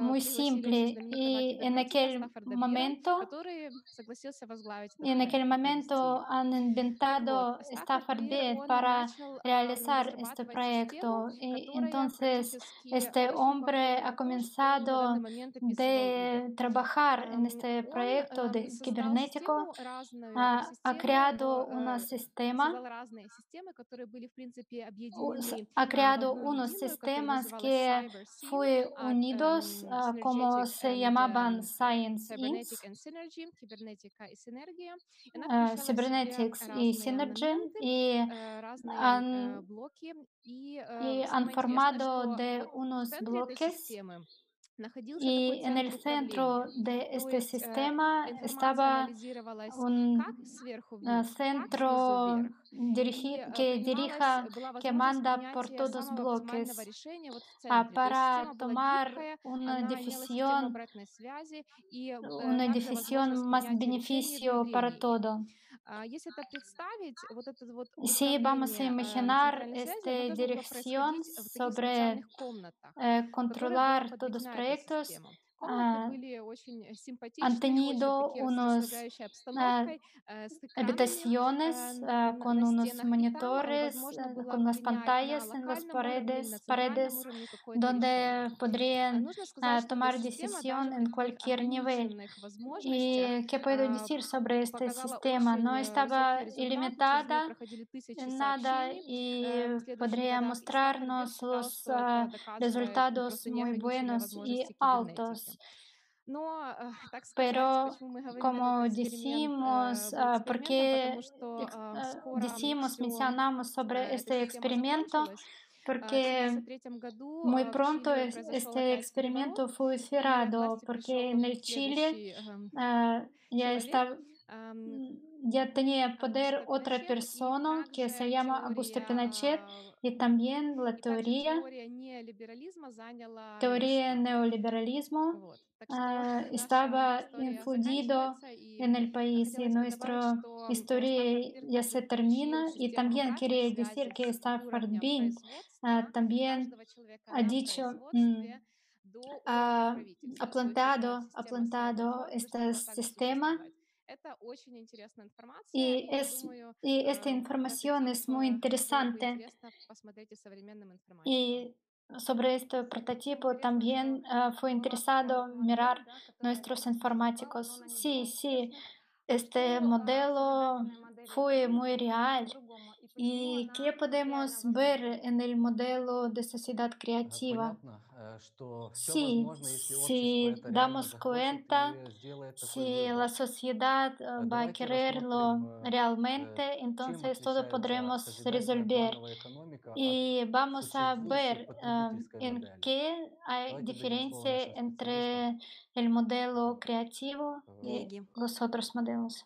muito simples e en aquel momento en aquel momento han inventado esta Para realizar este proyecto. Y entonces, este hombre ha comenzado de trabajar en este proyecto de cibernético, ha, creado un sistema, ha creado unos sistemas que fue unidos, ah, como se llamaban Science Inc. Y ah, Synergy, y y han, y formado de unos bloques y en el centro de este sistema estaba un centro que dirija, que manda por todos los bloques para tomar una decisión, una decisión más beneficio para todo. Si vamos a imaginar esta dirección sobre controlar todos los proyectos Antenido unos habitaciones con unos monitores, con las pantallas en las paredes, paredes donde podrían tomar decisión en cualquier nivel. ¿Y qué puedo decir sobre este sistema? No estaba ilimitada en nada y podría mostrarnos los resultados muy buenos y altos. Pero, como decimos, ah, porque ah, decimos, mencionamos sobre este experimento, porque muy pronto este experimento fue cerrado, porque en Chile ah, ya estaba ya tenía poder otra persona que se llama Augusto Pinochet y también la teoría, teoría neoliberalismo estaba infundido en el país y nuestra historia ya se termina. Y también quería decir que Stafford Bean también ha dicho... Ha, ha, ha plantado este sistema y, esta información es muy interesante. Y sobre este prototipo también uh, fue interesado mirar nuestros informáticos. Sí, sí, este modelo fue muy real ¿Y qué podemos ver en el modelo de sociedad creativa? Sí, si damos cuenta, si la sociedad va a quererlo realmente, entonces todo podremos resolver. Y vamos a ver en qué hay diferencia entre el modelo creativo y los otros modelos.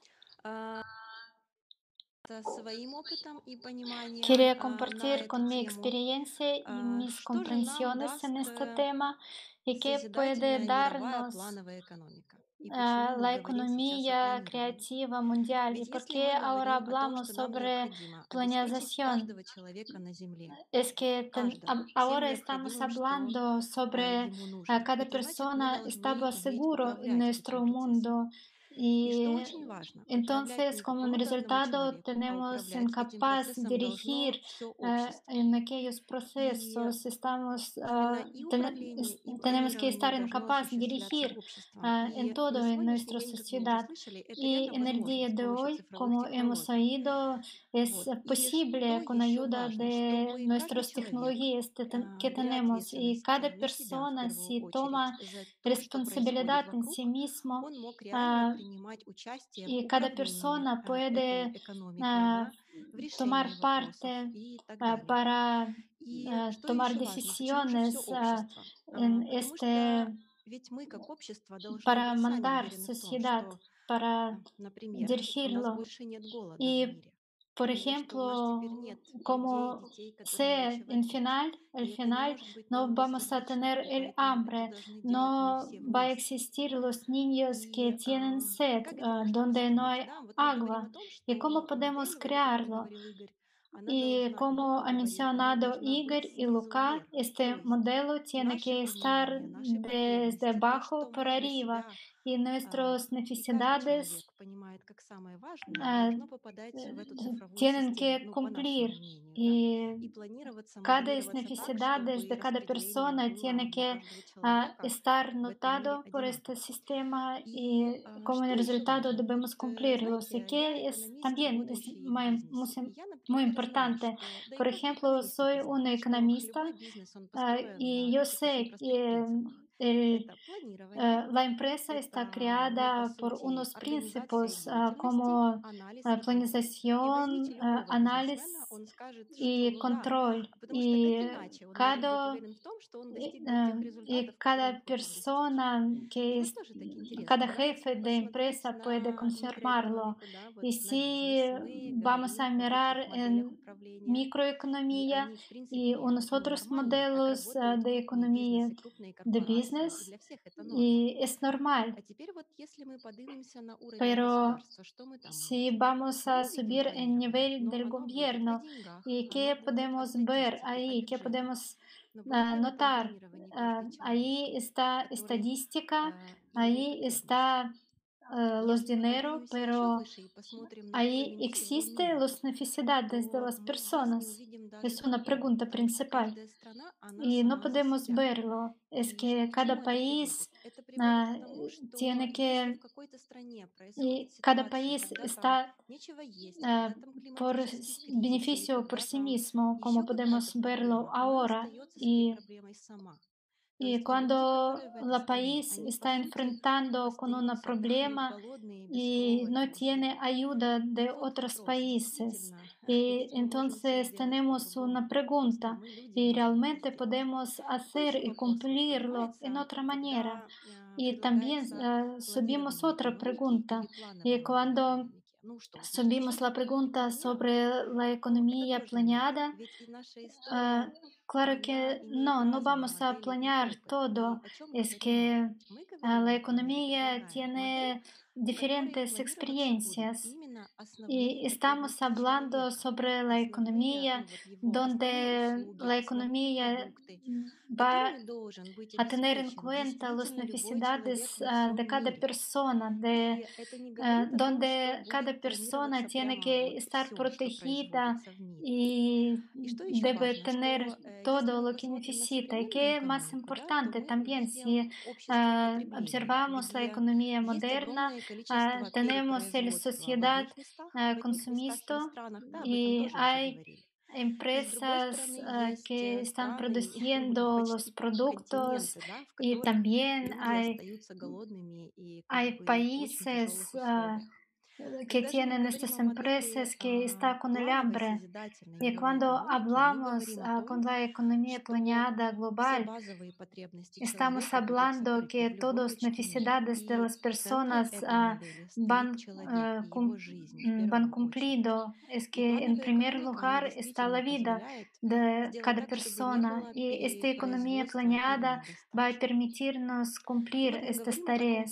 Quería compartir con mi experiencia y mis comprensiones en este tema y qué puede darnos la economía creativa mundial y por qué ahora hablamos sobre planeación. Es que ahora estamos hablando sobre cada persona estaba seguro en nuestro mundo. Y entonces, como un resultado, tenemos incapaz de dirigir eh, en aquellos procesos. Estamos, ah, tenemos que estar incapaz de dirigir ah, en todo en nuestra sociedad. Y en el día de hoy, como hemos oído, es posible con ayuda de nuestras tecnologías que tenemos. Y cada persona, si toma responsabilidad en sí mismo, он мог реально ah, принимать участие в y cada управлении persona а, этой puede экономикой, ah, да, в tomar решении вопросов parte и так ah, далее. para И ah, что tomar еще важно, почему же все decisiones ah, общество? А, en Потому este что ведь мы как общество должны para быть сами mandar уверены в том, sociedad, что, para а, например, у нас dirigirlo. больше нет голода в Y, мире. Por ejemplo, como sea en final, el final no vamos a tener el hambre, no va a existir los niños que tienen sed ah, donde no hay agua. ¿Y cómo podemos crearlo? Y como ha mencionado Igor y Luca, este modelo tiene que estar desde abajo por arriba и nuestras necesidades tienen que cumplir y cada necesidad de cada persona tiene que estar notado por este sistema y como resultado debemos cumplirlos y que es, también es muy importante. Por ejemplo, soy una economista y yo sé que la eh, empresa está creada por unos principios ah, como uh, planización, análisis y control. Y cada, y e, ah, e cada persona, que es, cada jefe de empresa puede confirmarlo. Y si vamos a mirar en microeconomía y unos otros modelos ah, de economía de business, y es normal. Pero si vamos a subir el nivel del gobierno, ¿y qué podemos ver ahí? ¿Qué podemos notar? Ahí está estadística, ahí está los dinero, pero ahí existen las necesidades de las personas. Es una pregunta principal. Y no podemos verlo. Es que cada país ah, tiene que... Y cada país está ah, por beneficio por sí mismo, como podemos verlo ahora. Y y cuando el país está enfrentando con un problema y no tiene ayuda de otros países, y entonces tenemos una pregunta y realmente podemos hacer y cumplirlo en otra manera. Y también eh, subimos otra pregunta. Y cuando subimos la pregunta sobre la economía planeada, claro que no, no vamos a planear todo. Es que ah, la economía tiene diferentes experiencias y estamos hablando sobre la economía donde la economía va a tener en cuenta las necesidades ah, de cada persona, de, ah, donde cada persona tiene que estar protegida y debe tener todo lo que necesita. Y que más importante también, si ah, observamos la economía moderna, ah, tenemos la sociedad ah, consumista y hay empresas que están produciendo los productos y también hay, países que tienen estas empresas que están con el hambre. Y cuando hablamos con la economía planeada global, estamos hablando que todas las necesidades de las personas van, cum- van cumplido. Es que en primer lugar está la vida de cada persona y esta economía planeada va a permitirnos cumplir estas tareas.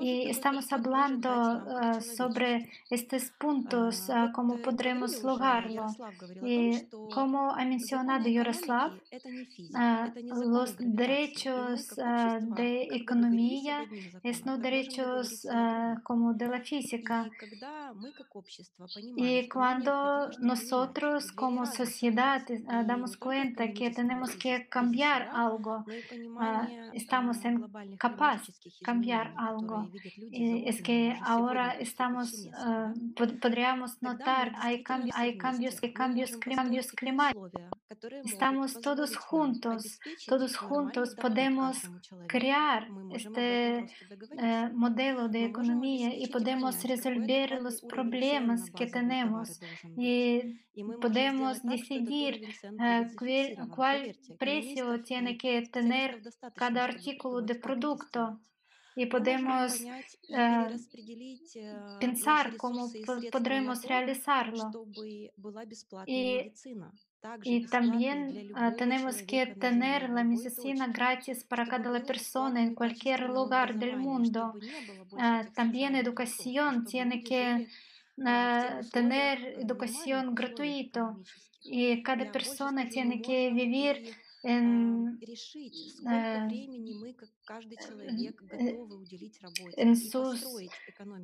Y estamos hablando ah, sobre estos puntos, ah, cómo podremos lograrlo. Y como ha mencionado Yaroslav, los derechos de economía es no derechos como de la física. Y cuando nosotros como sociedad ah, damos cuenta que tenemos que cambiar algo, estamos en capaz cambiar algo. Eh, es que ahora estamos, ah, pod- podríamos notar, hay cambios, hay cambios, hay cambios, cambios climáticos. Estamos todos juntos, todos juntos podemos crear este eh, modelo de economía y podemos resolver los problemas que tenemos y podemos decidir cuál, cuál precio tiene que tener cada artículo de producto y podemos eh, pensar cómo po- podremos realizarlo. Y, y también tenemos que tener la medicina gratis para cada persona en cualquier lugar del mundo. Ah, también educación tiene que tener educación gratuita y cada persona tiene que vivir en, en, sus,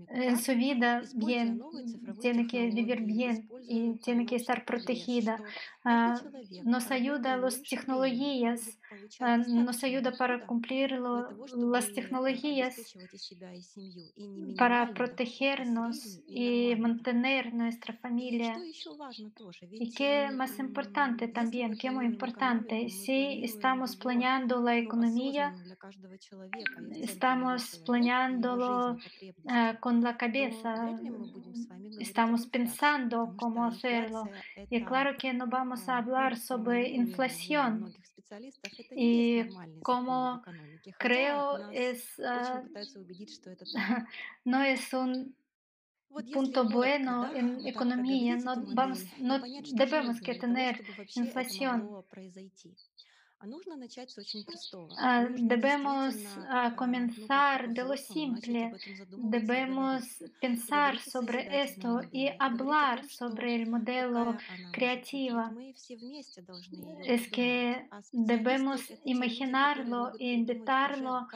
en su vida bien, tiene que vivir bien y tiene que estar protegida. Nos ayuda las tecnologías, nos ayuda para cumplir las tecnologías para protegernos y mantener nuestra familia. Y qué más importante también, qué muy importante, si estamos planeando la economía, estamos planeándolo ah, con la cabeza, estamos pensando cómo hacerlo. Y claro que no vamos a hablar sobre inflación. y como creo es no es un punto bueno en economía, no, vamos, no debemos que tener inflación. Debemos comenzar de lo simple, debemos pensar sobre esto y hablar sobre el modelo creativo. Es que debemos imaginarlo y invitarlo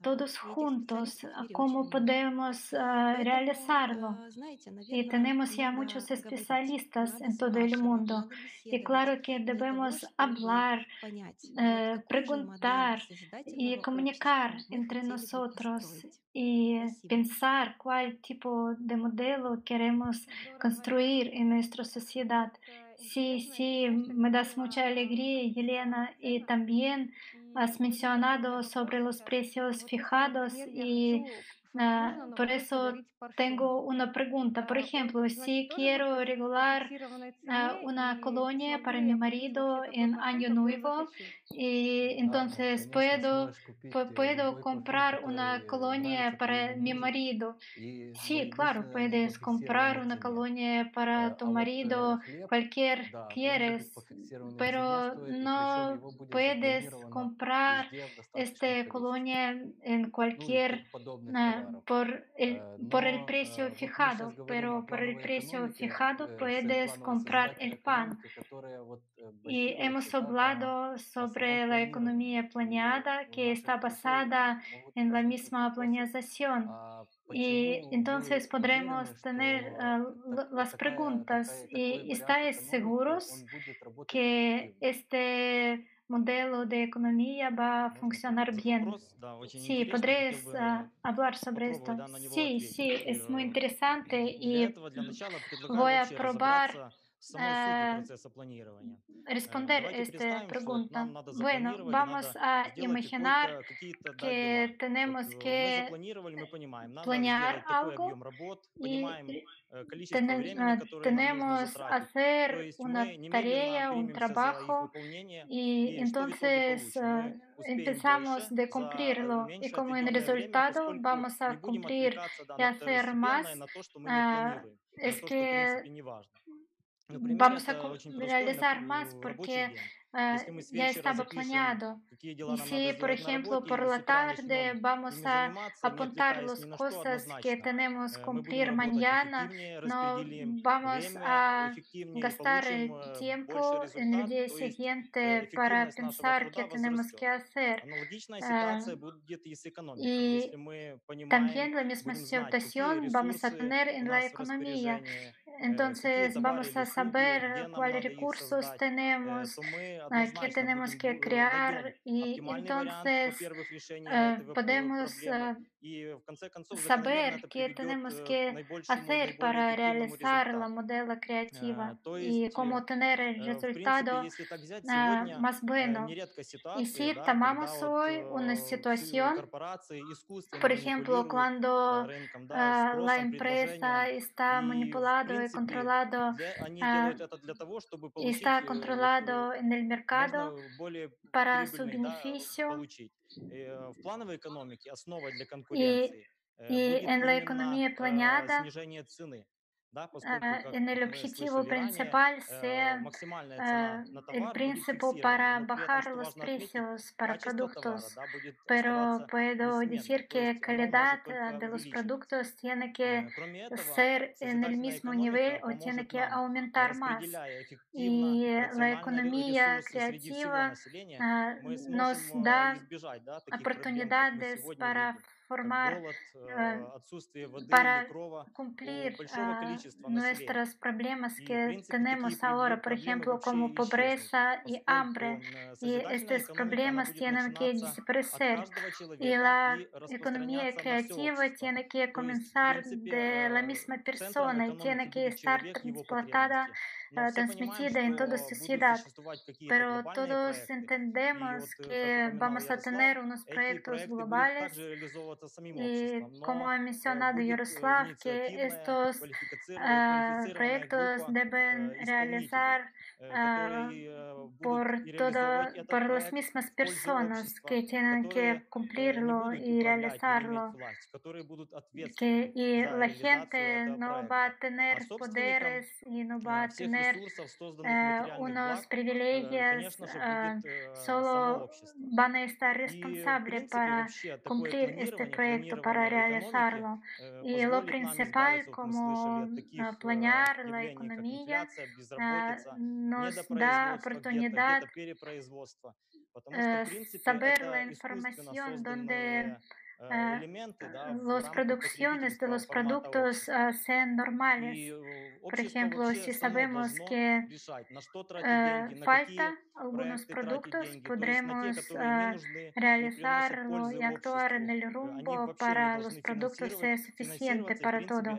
todos juntos, cómo podemos realizarlo. Y tenemos ya muchos especialistas en todo el mundo. Y claro que debemos hablar preguntar y comunicar entre nosotros y pensar cuál tipo de modelo queremos construir en nuestra sociedad. Sí, sí, me das mucha alegría, Elena, y también has mencionado sobre los precios fijados y Uh, por eso tengo una pregunta. Por ejemplo, si quiero regular ah, una colonia para mi marido en Año Nuevo, y entonces puedo, puedo comprar una colonia para mi marido. Sí, claro, puedes comprar una colonia para tu marido, cualquier quieres, pero no puedes comprar esta colonia en cualquier... Uh, por el, por el precio fijado, pero por el precio fijado puedes comprar el pan. Y hemos hablado sobre la economía planeada que está basada en la misma planeación. Y entonces podremos tener ah, las preguntas. ¿Y estáis seguros que este modelo de economía va a funcionar bien. Sí, podréis ah, hablar sobre esto. Sí, sí, es muy interesante y voy a probar самой сути ah, процесса планирования. Э, responder Давайте esta представим, что вот pregunta. нам надо Bueno, запланировать, и vamos надо a сделать imaginar какой-то, какие-то да, que дела. tenemos Вот э, мы que запланировали, мы понимаем, надо planear сделать такой algo объем работ, y понимаем э, количество tene- времени, ah, которое нам нужно tenemos затратить. То hacer есть una мы немедленно tarea, un примемся за их trabajo выполнение, y и что в итоге entonces получим? ah, Мы успеем empezamos больше de за cumplirlo y меньше como en отведенное время, resultado поскольку vamos a не будем cumplir отвлекаться да, y на hacer второстепенное, más. на то, что мы не ah, планируем, на es то, что в que Vamos a realizar más porque ah, ya estaba planeado. Y si, por ejemplo, por la tarde vamos a apuntar las cosas que tenemos que cumplir mañana, no mm, vamos a gastar el tiempo en el día siguiente para pensar qué tenemos que hacer. Ah, y también la misma situación vamos a tener en la economía. Entonces vamos a saber cuáles recursos tenemos, qué tenemos que crear y entonces eh, podemos saber que tenemos que hacer para realizar la modelo creativa y cómo tener el resultado más bueno. Y si tomamos hoy una situación, por ejemplo, cuando la empresa está manipulada y controlada y está controlado en el mercado para su beneficio. В плановой экономике основой для конкуренции э, будет en la economía э, planeada снижение цены. Да, поскольку, ah, как en el мы objetivo слышали ранее, principal э, sea максимальная ah, цена на el товар будет principio фиксирована, para но при этом, bajar что los важно отметить, precios para качество товара productos. да, будет Pero оставаться puedo неизменным, decir то que есть оно calidad может ah, только de los увеличиваться. productos tiene Э, que Кроме этого, ser en el созидательная mismo nivel экономика o tiene поможет que нам, э, aumentar más. распределяя эффективно, Y la рационально ре- economía ресурсы среди всего creativa населения, ah, мы nos сможем э, da избежать да, таких проблем, как мы oportunidades сегодня para transformar para cumplir nuestros problemas que tenemos ahora, por ejemplo, como pobreza y hambre. Y estos problemas tienen que desaparecer. Y la economía creativa tiene que comenzar de la misma persona y tiene que estar transportada transmitida en toda sociedad, pero todos entendemos que vamos a tener unos proyectos globales y como ha mencionado Yaroslav, que estos proyectos deben realizar por, todo, por las mismas personas que tienen que cumplirlo y realizarlo. Que, y la gente no va a tener poderes y no va a tener tener eh, unos privilegios, solo van a estar responsables para cumplir este proyecto, para realizarlo. Y lo principal, como planear la economía, nos da oportunidad de saber la información donde Ah, mm, los producciones de los productos uh, sean normales. Por ejemplo, si sabemos que ah, falta algunos productos, podremos realizarlo y actuar en el rumbo para los productos sea suficiente para todo.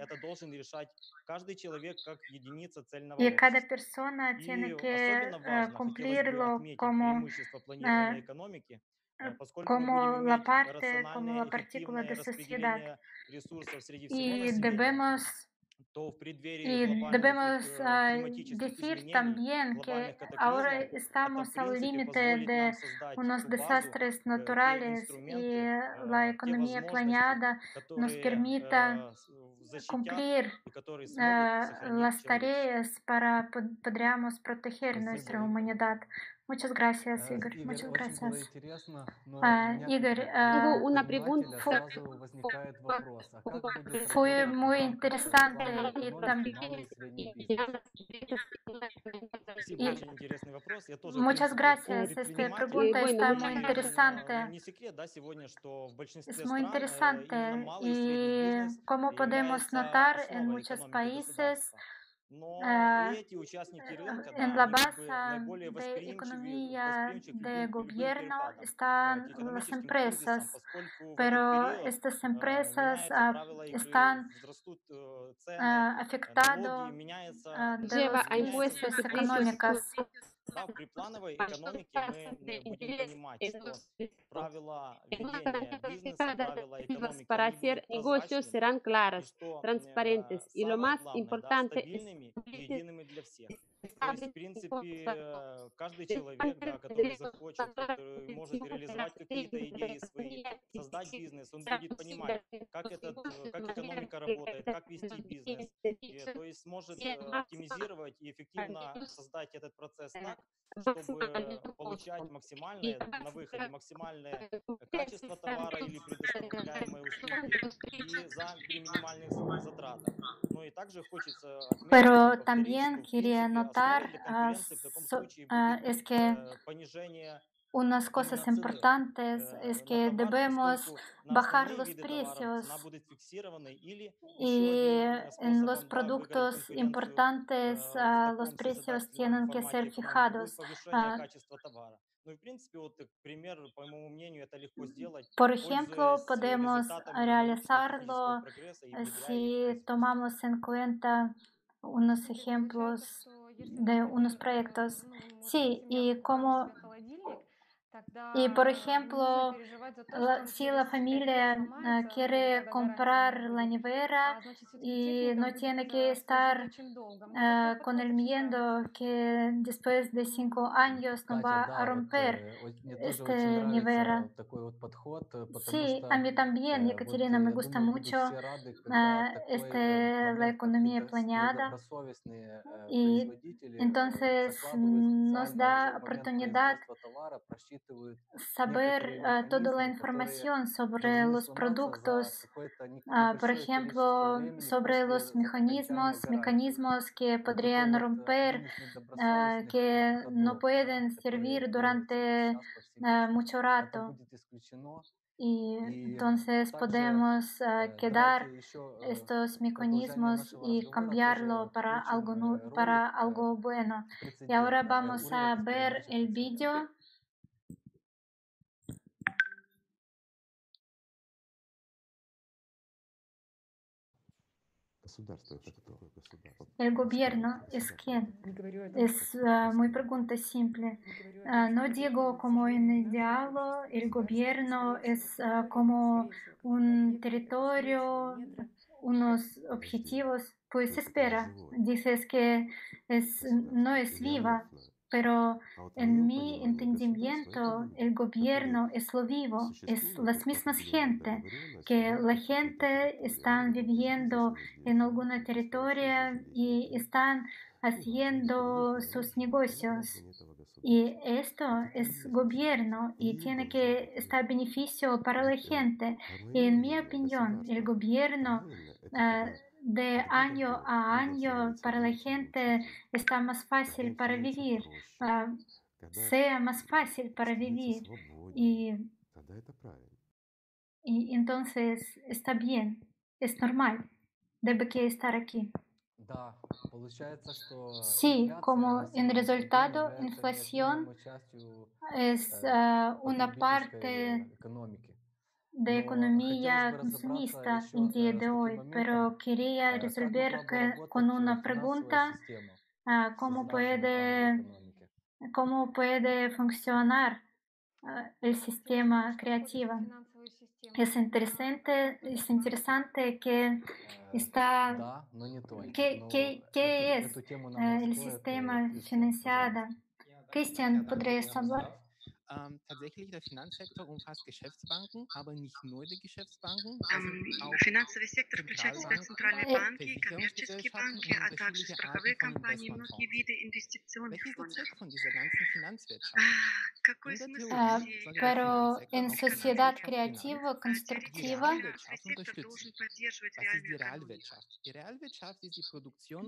Y cada persona tiene que cumplirlo como como la parte, como la partícula de sociedad. Y debemos decir también que ahora estamos al límite de unos desastres naturales y la economía planeada nos permita cumplir las tareas para podríamos proteger nuestra humanidad. Muchas gracias, Igor. Ah, ah, este, muchas gracias. Igor, uh, pregunta. Fue, muy interesante y también. Muchas gracias. Esta pregunta está muy interesante. Es muy interesante. Y como podemos notar, en muchos países en la base de economía de gobierno están las empresas, pero estas empresas están afectadas de las económicas. да, при плановой экономике мы э, будем понимать, что правила ведения бизнеса, правила экономики, para они hacer будут negocios прозрачными serán и claras, что э, transparentes y lo самое más главное, да, importante es стабильными и едиными для всех. То есть, в принципе, э, каждый человек, да, который захочет, который может реализовать какие-то идеи свои, создать бизнес, он будет понимать, как, этот, э, как экономика работает, как вести бизнес. И, то есть сможет э, оптимизировать и эффективно создать этот процесс так, чтобы получать максимальное на выходе, максимальное качество товара или предоставляемой услуги и за при минимальных затратах. Но и также хочется отметить Pero también quería notar Ah, es que unas cosas importantes es que debemos bajar los precios ah, ah, y en los productos importantes los precios tienen que ser fijados. Por mm, ejemplo, podemos realizarlo eh, si tomamos en cuenta unos ejemplos de unos proyectos. Sí, y como y por ejemplo, si la familia quiere comprar la nevera y no tiene que estar э, con el miedo que después de cinco años no va a romper esta nevera. Sí, a mí también, Ekaterina, me gusta mucho uh, este, la economía planeada. Y entonces nos da oportunidad saber uh, toda la información sobre los productos, por ejemplo, sobre los mecanismos, mecanismos que podrían romper, que no pueden servir durante mucho rato. Y entonces podemos quedar estos mecanismos y cambiarlo para algo, para algo bueno. Y ahora vamos a ver el vídeo передачи el «Прецедент». vídeo. El gobierno es quién? Es uh, muy pregunta simple. Uh, no digo como en el diálogo, el gobierno es uh, como un territorio, unos objetivos. Pues espera, dices que es, no es viva, pero en mi entendimiento el gobierno es lo vivo, es las mismas gente, que la gente están viviendo en alguna territorio y están haciendo sus negocios. Y esto es gobierno y tiene que estar beneficio para la gente. Y en mi opinión, el gobierno uh, de año a año para la gente está más fácil para vivir, uh, sea más fácil para vivir. Y, y entonces está bien, es normal, debe que estar aquí. Sí, como en resultado, inflación es uh, una parte de economía consumista en día de hoy, pero quería resolver que, con una pregunta uh, cómo puede cómo puede funcionar uh, el sistema creativo. Es interesante, es interesante que está ¿qué, qué, qué es uh, el sistema financiado? Cristian, ¿podrías hablar? Ähm, tatsächlich, der Finanzsektor umfasst Geschäftsbanken, aber nicht nur die Geschäftsbanken. Финансовый сектор включает в себя центральные банки, коммерческие банки, а также страховые компании и многие виды инвестиционных фондов. Какой смысл uh, Pero en sociedad creativa, constructiva,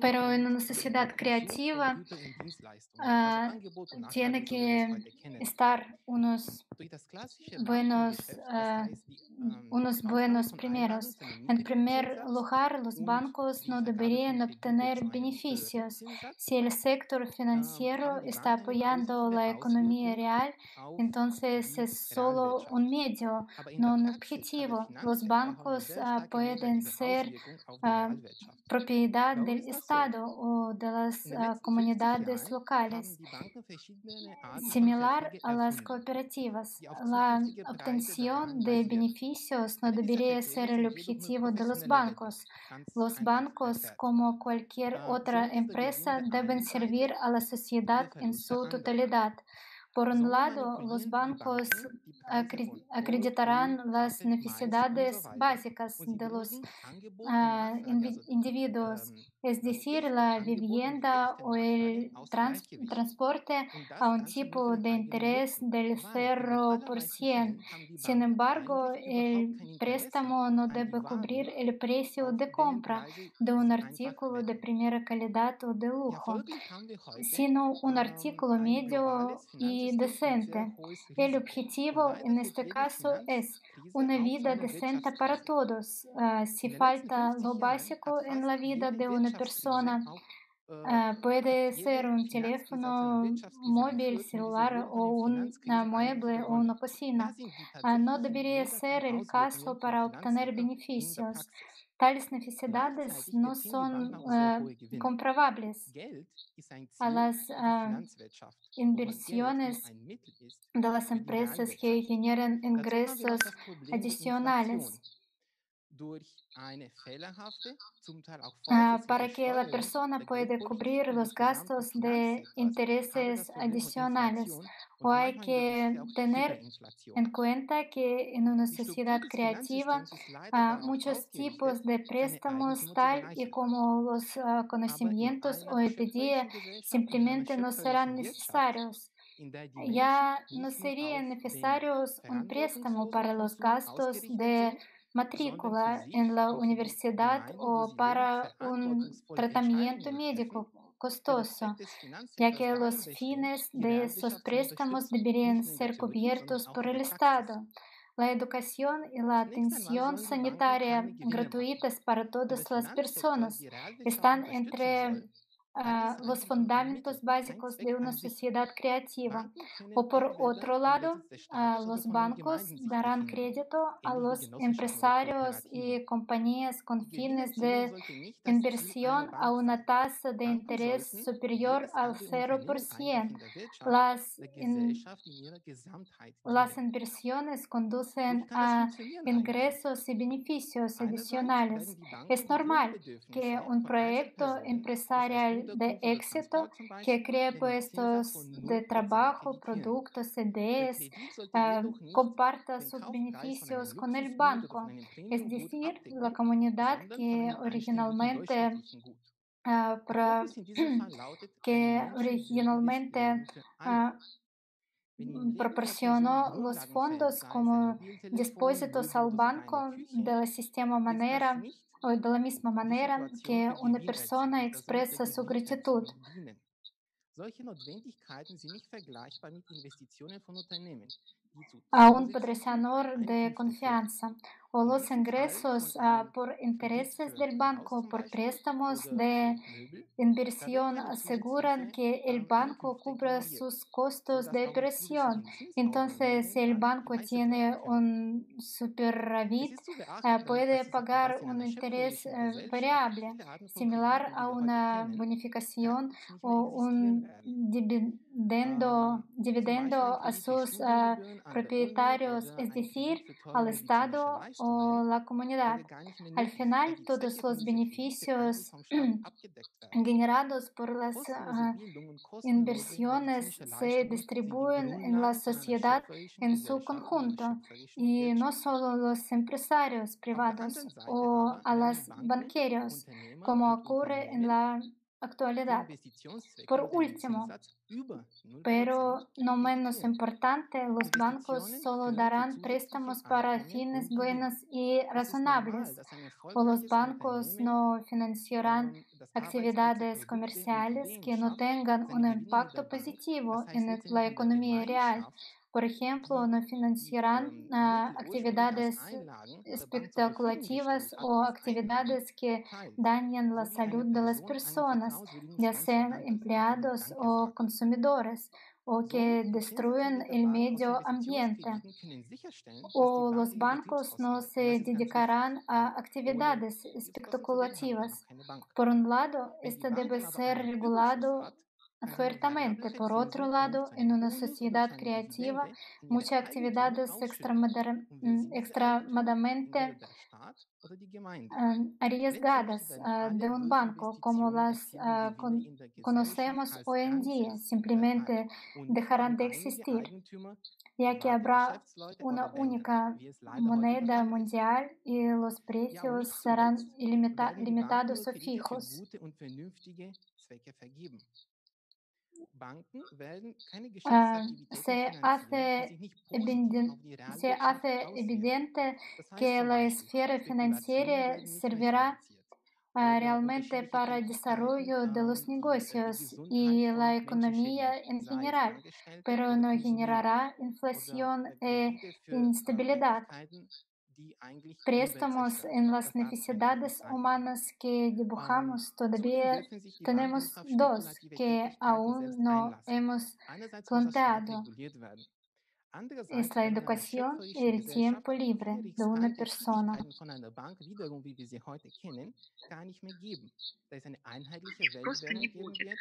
pero en una sociedad creativa uh, tiene que estar unos buenos, uh, unos buenos primeros. En primer lugar, los bancos no deberían obtener beneficios. Si el sector financiero está apoyando la economía real, entonces es solo un medio, no un objetivo. Los bancos uh, pueden ser uh, propiedad del Estado o de las comunidades locales. Similar a las cooperativas. La obtención de beneficios no debería ser el objetivo de los bancos. Los bancos, como cualquier otra empresa, deben servir a la sociedad en su totalidad. Por un lado, los bancos acreditarán las necesidades básicas de los uh, individuos, es decir, la vivienda o el trans transporte a un tipo de interés del 0%. Sin embargo, el préstamo no debe cubrir el precio de compra de un artículo de primera calidad o de lujo, sino un artículo medio y decente. El objetivo en este caso es una vida decente para todos. Uh, si falta lo básico en la vida de una persona, uh, puede ser un teléfono móvil, celular o un uh, mueble o una cocina. no debería ser el caso para obtener beneficios. Tales necesidades no son uh, comprobables a las uh, inversiones de las empresas que generan ingresos adicionales. Uh, para que la persona pueda cubrir los gastos de intereses adicionales. O hay que tener en cuenta que en una sociedad creativa uh, muchos tipos de préstamos, tal y como los uh, conocimientos hoy en día, simplemente no serán necesarios. Ya no sería necesario un préstamo para los gastos de matrícula en la universidad o para un tratamiento médico costoso, ya que los fines de esos préstamos deberían ser cubiertos por el Estado. La educación y la atención sanitaria gratuitas para todas las personas están entre ah, los fundamentos básicos de una sociedad creativa. O por otro lado, ah, los bancos darán crédito a los empresarios y compañías con fines de inversión a una tasa de interés superior al 0%. Las, in- las inversiones conducen a ingresos y beneficios adicionales. Es normal que un proyecto empresarial de éxito que cree puestos de trabajo, productos, ideas, ah, comparta sus beneficios con el banco, es decir, la comunidad que originalmente pro- que originalmente ah, mm, proporcionó los fondos como depósitos al banco de la sistema manera o de la misma manera que una persona expresa su gratitud. A un patrocinador de confianza o los ingresos ah, por intereses del banco por préstamos de inversión aseguran que el banco cubra sus costos de operación. Entonces, si el banco tiene un superávit, ah, puede pagar un interés eh, variable, similar a una bonificación o un dividendo, dividendo a sus ah, propietarios, es decir, al Estado o la comunidad. Al final, todos los beneficios generados por las ah, inversiones se distribuyen en la sociedad en su conjunto y no solo los empresarios privados o a los banqueros, como ocurre en la actualidad. Por último, pero no menos importante, los bancos solo darán préstamos para fines buenos y razonables, o los bancos no financiarán actividades comerciales que no tengan un impacto positivo en la economía real. Por ejemplo, no financiarán actividades especulativas o actividades que dañan la salud de las personas, ya sean empleados o consumidores, o que destruyen el medio ambiente. O los bancos no se dedicarán a actividades especulativas. Por un lado, esto debe ser regulado fuertemente. Por otro lado, en una sociedad creativa, muchas actividades extramadar- mm, extremadamente ah, arriesgadas ah, de un banco, como las ah, con- conocemos hoy en día, simplemente dejarán de existir, ya que habrá una única moneda mundial y los precios serán limitados o fijos. Ah, se hace, se hace evidente que la esfera financiera servirá ah, realmente para el desarrollo de los negocios y la economía en general, pero no generará inflación e instabilidad Préstamos en las necesidades humanas que dibujamos, todavía tenemos dos que aún no hemos planteado. Es la educación y el tiempo libre de una persona. Просто не будет,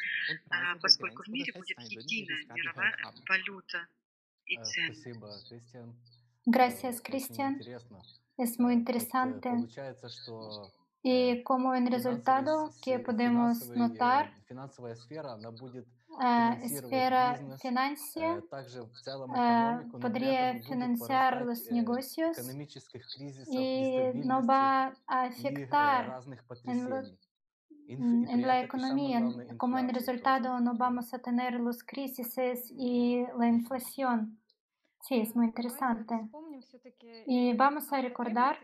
а, поскольку в мире будет единая мировая валюта и Э, цены. Gracias, Cristian. Es muy interesante. Y como en resultado que podemos notar, Uh, esfera ah, financia uh, podría financiar los negocios y no va a afectar en, lo, en, la economía. Como en resultado no vamos a tener las crisis y la inflación. Sí, es muy interesante. Y vamos a recordar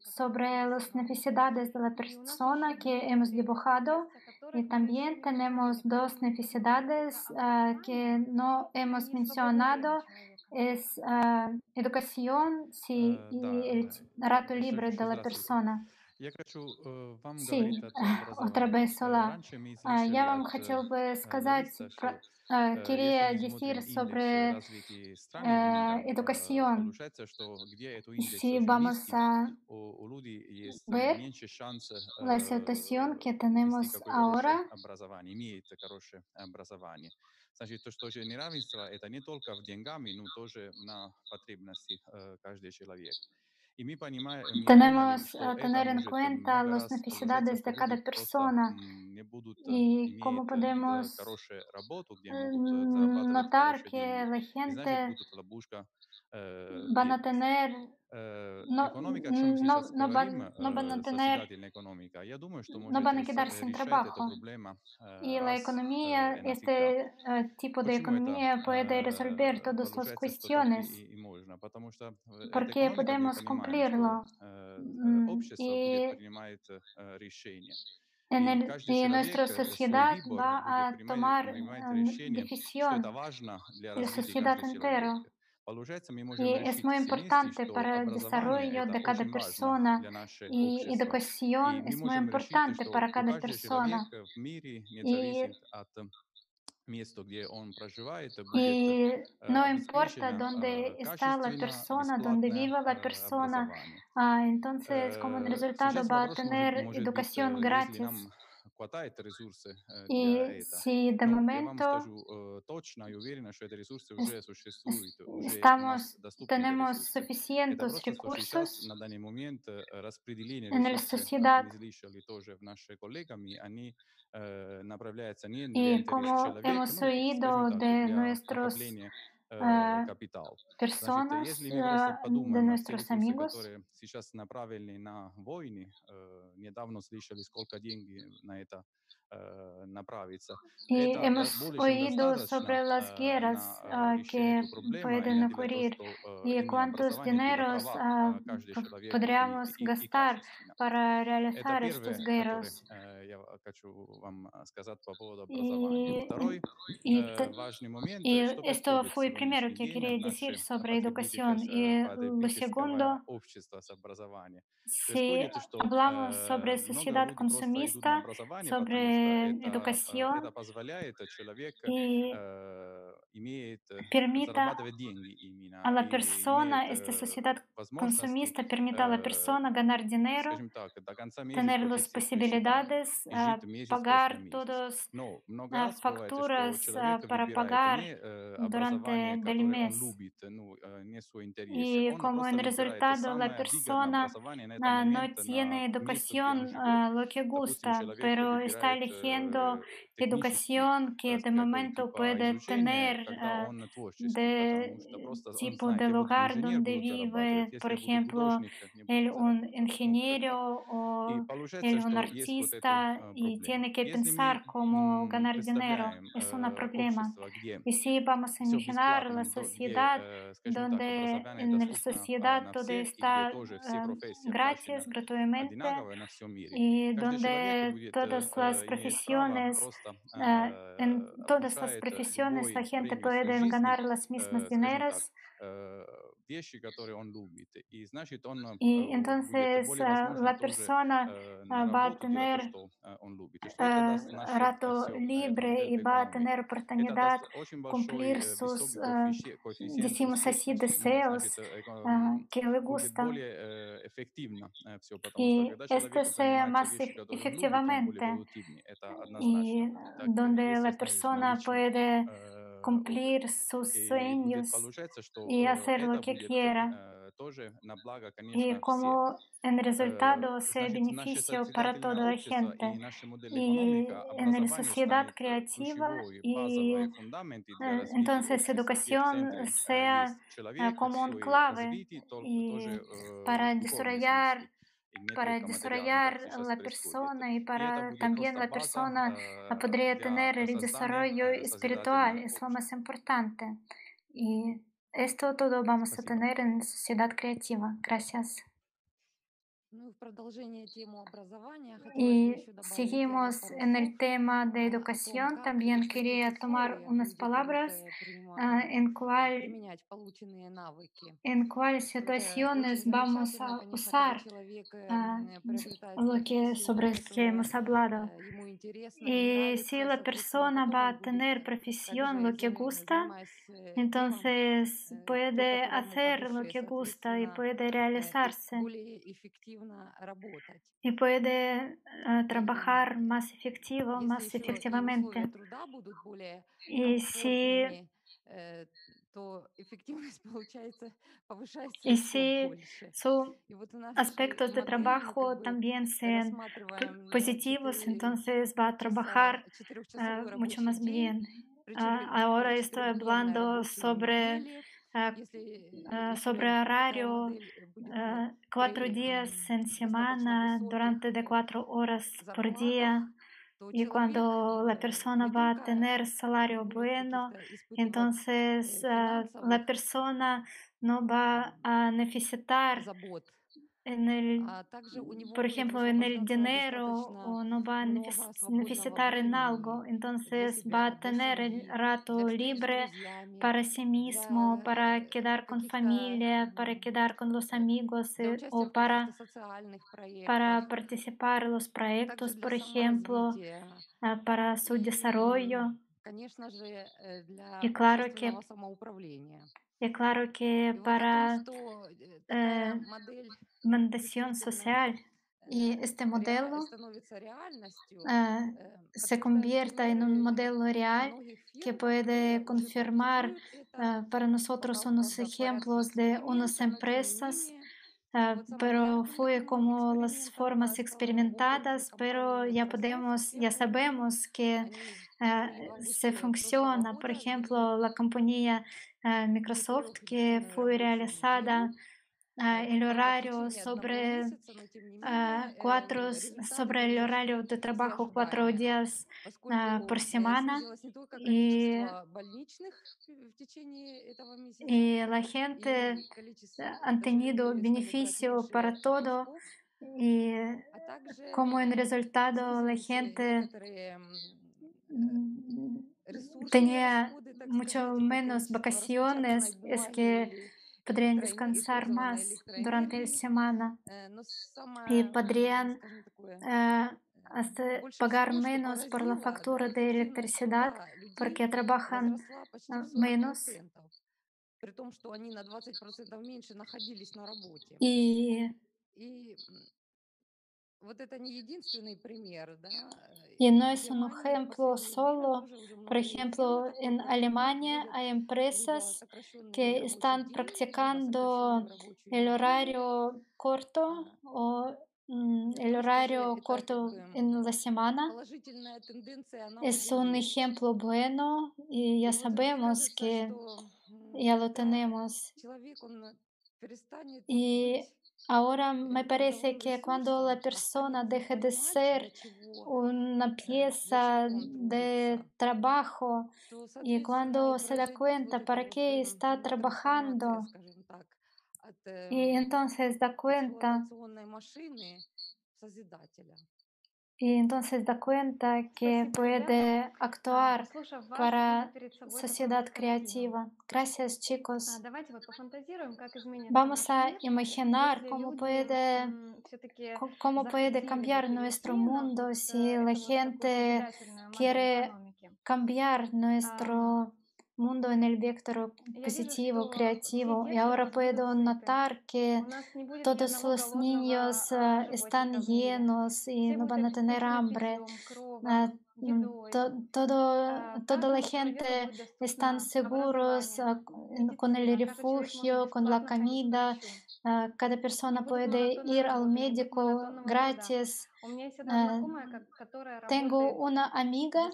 sobre las necesidades de la persona que hemos dibujado y también tenemos dos necesidades ah, que no hemos mencionado. Es ah, educación sí, Э, y да, el да. rato Еще- libre еще de la здравствуйте. persona. Я хочу э, вам Sí, говорить от otra образования. vez, Э, hola. Раньше мы А, слышали Я вам от э, хотел бы э, сказать, А, э, Queria decir sobre э, э, educación. Si vamos a ver la situación que tenemos ahora, Значит, то, что же неравенство, это не только в деньгами, но тоже на потребности каждого человека. Tenemos tener en cuenta las necesidades de cada persona y cómo podemos notar que la gente van a tener Э, no, экономика, о чем мы no, сейчас no говорим, van, no van a э, tener, созидательная экономика, я думаю, что no может van a рес- quedarse sin решать эту trabajo. проблему э, Y la раз э, economía, и навсегда. este eh, tipo de Почему это economía puede э, resolver todas las получается, что так cuestiones, и, и можно? Потому что э, эта porque экономика, мы podemos понимаем, что cumplirlo. э, э, Mm, общество будет Y принимать э, решения. En И el- каждый y человек nuestra э, свой sociedad выбор va будет a принимать, tomar принимать em, решение, что decisión это важно для la развития sociedad каждого entera. Y es muy importante para el desarrollo de cada persona y educación es muy importante para cada persona. Y no importa dónde está la persona, dónde viva la persona, entonces como un resultado va a tener educación gratis нам хватает ресурсы э, для Y этого. si de Ну, я вам momento скажу э, точно и уверенно, что эти ресурсы es- уже существуют, уже у estamos, нас доступны эти tenemos ресурсы. Это suficientes просто, что сейчас, recursos на данный момент, э, распределение en la ресурсов, как sociedad мы слышали тоже в наших коллегами, они э, направляются не для y интересов como человека, hemos ну, oído скажем так, de для nuestros Значит, personas, если мы просто de nuestros amigos, которые сейчас направлены на войны, э, недавно слышали, сколько денег на это э, направится. y Это hemos э, более чем oído достаточно sobre las э, guerras на э, ah, решение que эту проблему pueden именно для того, ocurrir что э, y именно cuántos образование для dineros права ah, э, каждого po- человека и, podríamos и, и gastar качественно. para Это realizar первое, estos который guerras. э, я хочу вам э, сказать по поводу образования. Y, Второй y, э, te- важный момент, y что esto происходит в fue primero сегодняшний que день quería в decir наше sobre educación. потребительское, Y lo потребительское segundo, общество с образованием. si Происходит, что hablamos э, sobre много sociedad людей просто идут на consumista, образование, потому что sobre это, э, educación permita a la persona, esta e sociedad consumista permite a la persona ganar dinero, tener las posibilidades, eh, pagar todas eh, las facturas eh, para pagar durante el mes. Y como en resultado la persona no tiene educación lo que gusta, pero está eligiendo educación que de momento puede tener de tipo de lugar donde vive, por ejemplo, él un ingeniero o él un artista y tiene que pensar cómo ganar dinero. Es un problema. Y si vamos a imaginar la sociedad donde en la sociedad todo está э, gratis, gratuitamente, y donde todas las profesiones en todas las profesiones la gente puede ganar los mismos dineros y entonces э, la persona э, va a tener rato libre y va a tener oportunidad de cumplir sus, э, decimos así, deseos que le gustan. Y esto sea más efectivamente. y donde la persona puede cumplir sus sueños y hacer lo que quiera. Y como en resultado sea beneficio para toda la gente. Y en la sociedad creativa, y entonces educación sea э, como un clave para desarrollar para desarrollar la persona y para también la persona podría tener el desarrollo espiritual, es lo más importante. Y esto todo vamos a tener en sociedad creativa. Gracias. Y seguimos en el tema de educación. También quería tomar unas palabras en cuál, en cuáles situaciones vamos a usar lo que sobre el que hemos hablado. Y si la persona va a tener profesión, lo que gusta, entonces puede hacer lo que gusta y puede realizarse y puede uh, trabajar más efectivo, más efectivamente. Y si, y si sus aspectos de trabajo también sean positivos, entonces va a trabajar uh, mucho más bien. Uh, ahora estoy hablando sobre sobre horario, cuatro días en semana, durante de cuatro horas por día. Y cuando la persona va a tener salario bueno, entonces la persona no va a necesitar en el, por ejemplo, en el dinero o no va a necesitar en algo, entonces va a tener el rato libre para sí mismo, para quedar con familia, para quedar con los amigos o para, para participar en los proyectos, por ejemplo, para su desarrollo. Y claro que claro que para eh, mandación social y este modelo uh, se convierta en un modelo real que puede confirmar uh, para nosotros unos ejemplos de unas empresas, uh, pero fue como las formas experimentadas, pero ya podemos, ya sabemos que se funciona. Por ejemplo, la compañía Microsoft que fue realizada el horario sobre cuatro sobre el horario de trabajo cuatro días por semana y, y la gente han tenido beneficio para todo y como en resultado la gente tenía mucho menos vacaciones, es que podrían descansar más durante la semana y podrían uh, pagar menos por la factura de electricidad porque trabajan menos. Y y no es un ejemplo solo. Por ejemplo, en Alemania hay empresas que están practicando el horario corto o el horario corto en la semana. Es un ejemplo bueno y ya sabemos que ya lo tenemos. Y Ahora me parece que cuando la persona deja de ser una pieza de trabajo y cuando se da cuenta para qué está trabajando, y entonces da cuenta y entonces da cuenta que puede actuar para sociedad creativa. Gracias, chicos. Vamos a imaginar cómo puede, cómo puede cambiar nuestro mundo si la gente quiere cambiar nuestro mundo en el vector positivo, creativo. Y ahora puedo notar que todos los niños uh, están llenos y no van a tener hambre. Uh, todo, toda la gente están seguros con el refugio, con la comida. cada persona puede ir al médico gratis. tengo una amiga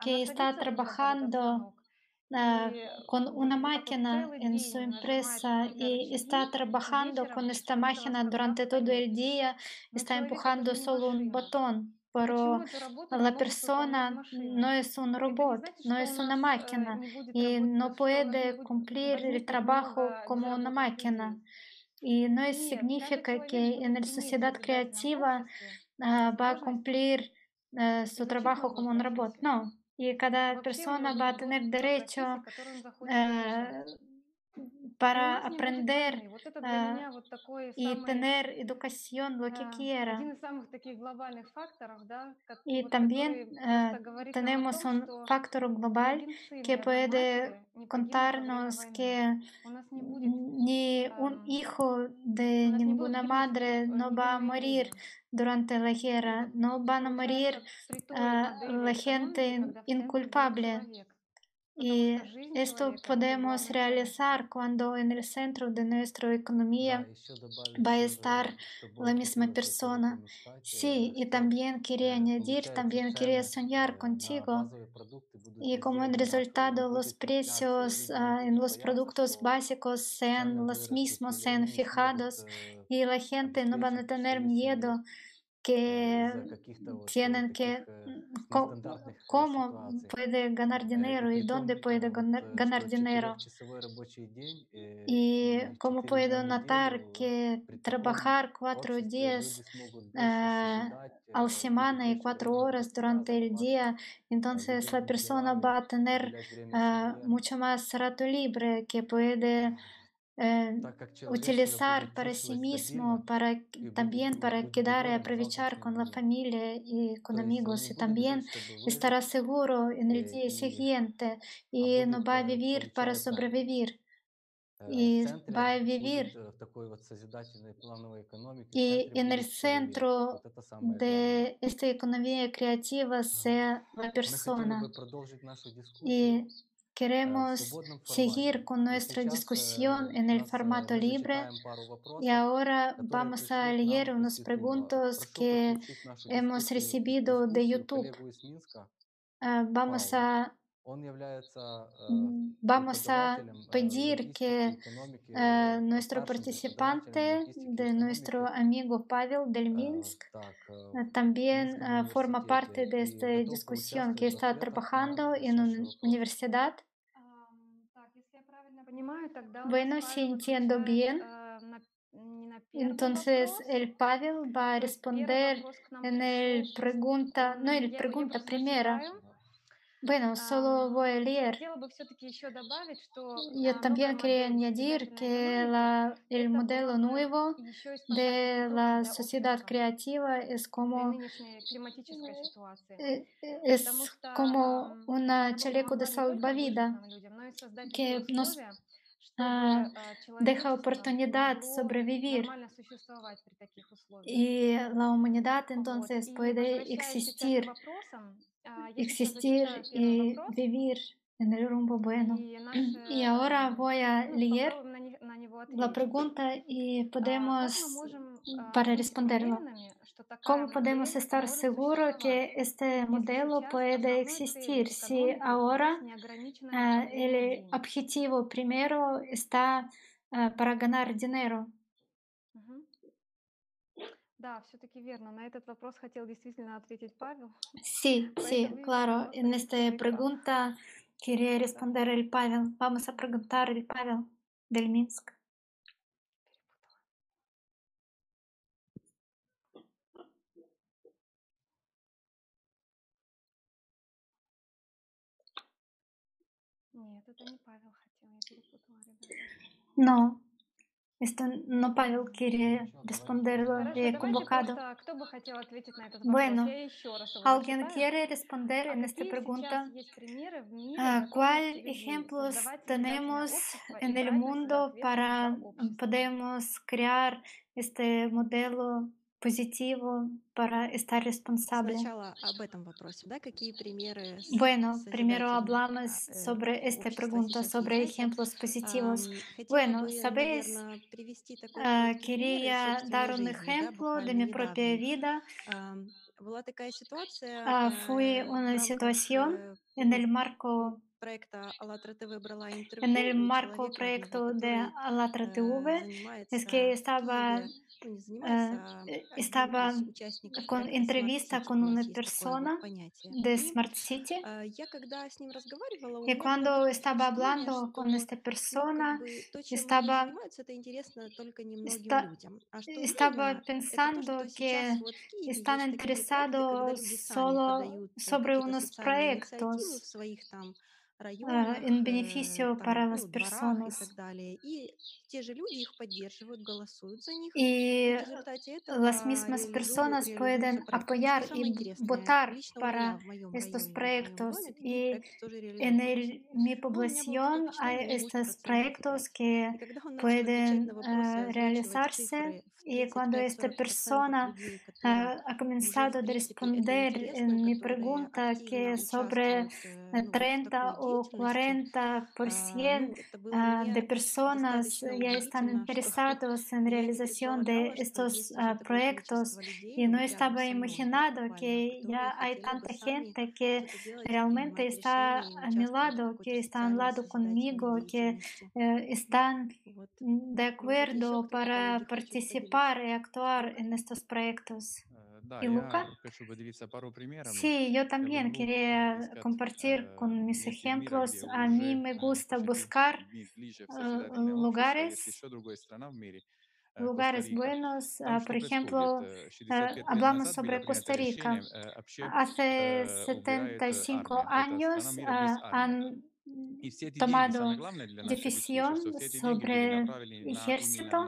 que está trabajando Ah, con una máquina en su empresa y está trabajando con esta máquina durante todo el día, está empujando solo un botón pero la persona no es un robot, no es una máquina y no puede cumplir el trabajo como una máquina. Y no significa que en la sociedad creativa uh, va a cumplir eh, su trabajo como un robot, no. Y cada persona va a tener derecho para aprender ah, y tener educación, lo que quiera. Y también tenemos un factor global que puede contarnos que ni un hijo de ninguna madre no va a morir durante la guerra, no van a morir la gente inculpable. Y eh, esto podemos realizar cuando en el centro de nuestra economía va a estar la misma persona. Sí, y también quería añadir, también quería soñar contigo. Y como en resultado los precios en los productos ah, básicos sean los mismos, sean fijados y la gente no va a tener miedo que tienen que mm, mm, cómo mm, puede ganar dinero y dónde puede ganar, dinero y cómo puedo notar que trabajar cuatro días eh, al semana y cuatro horas durante el día entonces la persona va a tener ah, mucho más rato libre que puede utilizar para sí mismo, para, también para quedar y aprovechar con la familia y con amigos, y también estará seguro en el día siguiente y no va a vivir para sobrevivir y va a vivir. Y en el centro de esta economía creativa sea la persona. Y Queremos seguir con nuestra discusión en el formato libre. y ahora vamos a leer unas preguntas que hemos recibido de YouTube. Ah, vamos a mm, Vamos a pedir que ah, nuestro participante, de nuestro amigo Pavel del Minsk, ah, también forma parte de esta discusión, que está trabajando en una universidad. Bueno, si entiendo bien, entonces el Pavel va a responder en el pregunta, no, el pregunta primera. Bueno, solo voy a leer. Yo también quería añadir que la, el modelo nuevo de la sociedad creativa es como, eh, eh, eh, es como un chaleco de salvavidas que nos deja oportunidad sobrevivir. y la humanidad entonces puede existir existir y vivir en el rumbo bueno. Y ahora voy a leer la pregunta y podemos mm, para responderlo. ¿Cómo podemos estar seguros que este modelo puede existir si ahora el ah, objetivo primero está ah, para ganar dinero? Да, все-таки верно. На этот вопрос хотел действительно ответить Павел. Sí, sí, claro. En esta pregunta quería responder el Pavel. Vamos a preguntar el Pavel del Minsk. Нет, это не Павел хотел, я перепутала, ребята. No, Esto no Pavel quiere responderlo de convocado. Bueno, ¿alguien quiere responder en esta pregunta? Ah, ¿Cuál ejemplos tenemos en el mundo para podemos crear este modelo positivo para estar responsable? Сначала об этом вопросе, да, какие примеры с- Bueno, primero созидательных hablamos а, э, sobre esta общества pregunta, сейчас sobre знаете. ejemplos positivos. Ам, Хотела Bueno, бы, sabéis, наверное, привести такой ah, короткий пример из quería собственной dar un жизни, да, ejemplo de буквально mi propia недавний. vida. Ам, Была такая ситуация Ah, а, fue в una рамках situación э, en ну, el marco проекта АЛЛАТРА ТВ брала en интервью el у marco человека, proyecto de который Alatra э, TV es занимается que в estaba, Киеве, ну не eh, занимается, а eh, один estaba из участников con проекта Smart entrevista City, con у нас una есть такое вот persona понятие. de И Smart City э, я когда с ним разговаривала, у y меня было cuando такое estaba впечатление, hablando con что esta ну, как persona бы то, чем они estaba, занимаются, это интересно только немногим esta- людям. А что estaba выгодно, это то, pensando что сейчас que вот в Киеве están есть такие проекты, когда interesados люди сами solo подают э, sobre какие-то unos социальные инициативы в proyectos своих там ah, районах, en э, beneficio para там, las ну, дворах и personas. так далее. И те же люди их поддерживают, голосуют за них. Y И в результате las этого mismas реализую- personas реализуются pueden проекты. И apoyar что самое y интересное, votar лично у меня para в моем estos районе, в моем proyectos. доме такие Y проекты тоже en реализовываются. el, mi Ну, у меня было такое población hay впечатление, не estos 10%, proyectos 5. que И когда он начал отвечать pueden на вопросы, ah, озвучивать realizarse. Y cuando esta persona ah, ha comenzado a responder en mi pregunta, que sobre 30 eh, o 40% ah, de personas ya están interesados en realización de estos ah, proyectos, y no estaba imaginado que ya hay tanta gente que realmente está a mi lado, que está al lado conmigo, que eh, están de acuerdo para participar participar y actuar en estos proyectos. ¿Y Luca? Sí, yo también quería compartir con mis ejemplos. A mí me gusta buscar э, lugares lugares buenos. Por ejemplo, э, hablamos sobre Costa Rica. Hace 75 años han tomado decisión sobre ejército,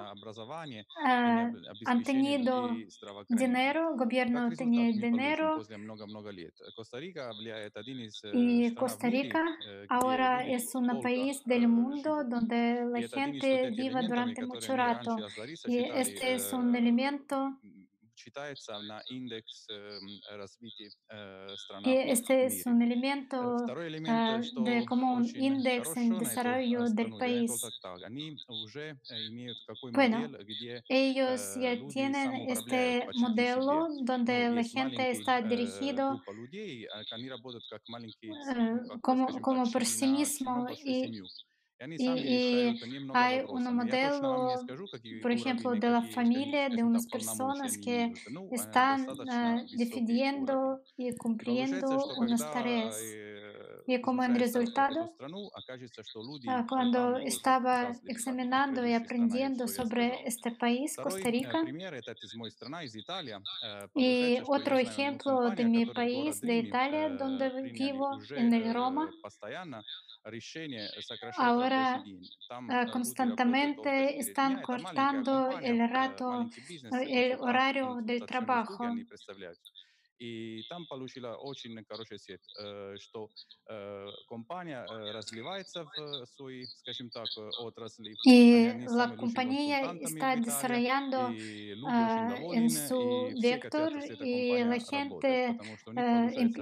han tenido dinero, el gobierno tenía dinero. Y Costa Rica ahora es un país del mundo donde la gente vive durante mucho rato. Y este es un elemento м, считается на индекс э, м, развития э, страна Y в este es мире. un Э, elemento Второй элемент, ah, э, de что como un очень index хорошо en на эту desarrollo э, del страну влияет país. только так. Они уже э, имеют такой Bueno, модель, где ellos э, ya люди tienen самоуправляют este почти себе. modelo donde Ну, la есть gente маленький está э, dirigido группа людей, а они работают как маленький, с- eh, ну, как, como, скажем como так, por члены sí на mismo одну большую y, семью. И они y, hay un modelo, por ejemplo, de la familia de ah, unas personas que están uh, defendiendo y cumpliendo unas tareas y como en resultado, ah, cuando estaba examinando y aprendiendo sobre este país, Costa Rica, y otro ejemplo de mi país, de Italia, donde vivo, en ah, el Roma, Ahora constantemente están cortando el rato, el horario del trabajo. И там получила очень хороший свет, что компания развивается в своей, скажем так, отрасли. И la compañía está desarrollando uh, en su vector y la gente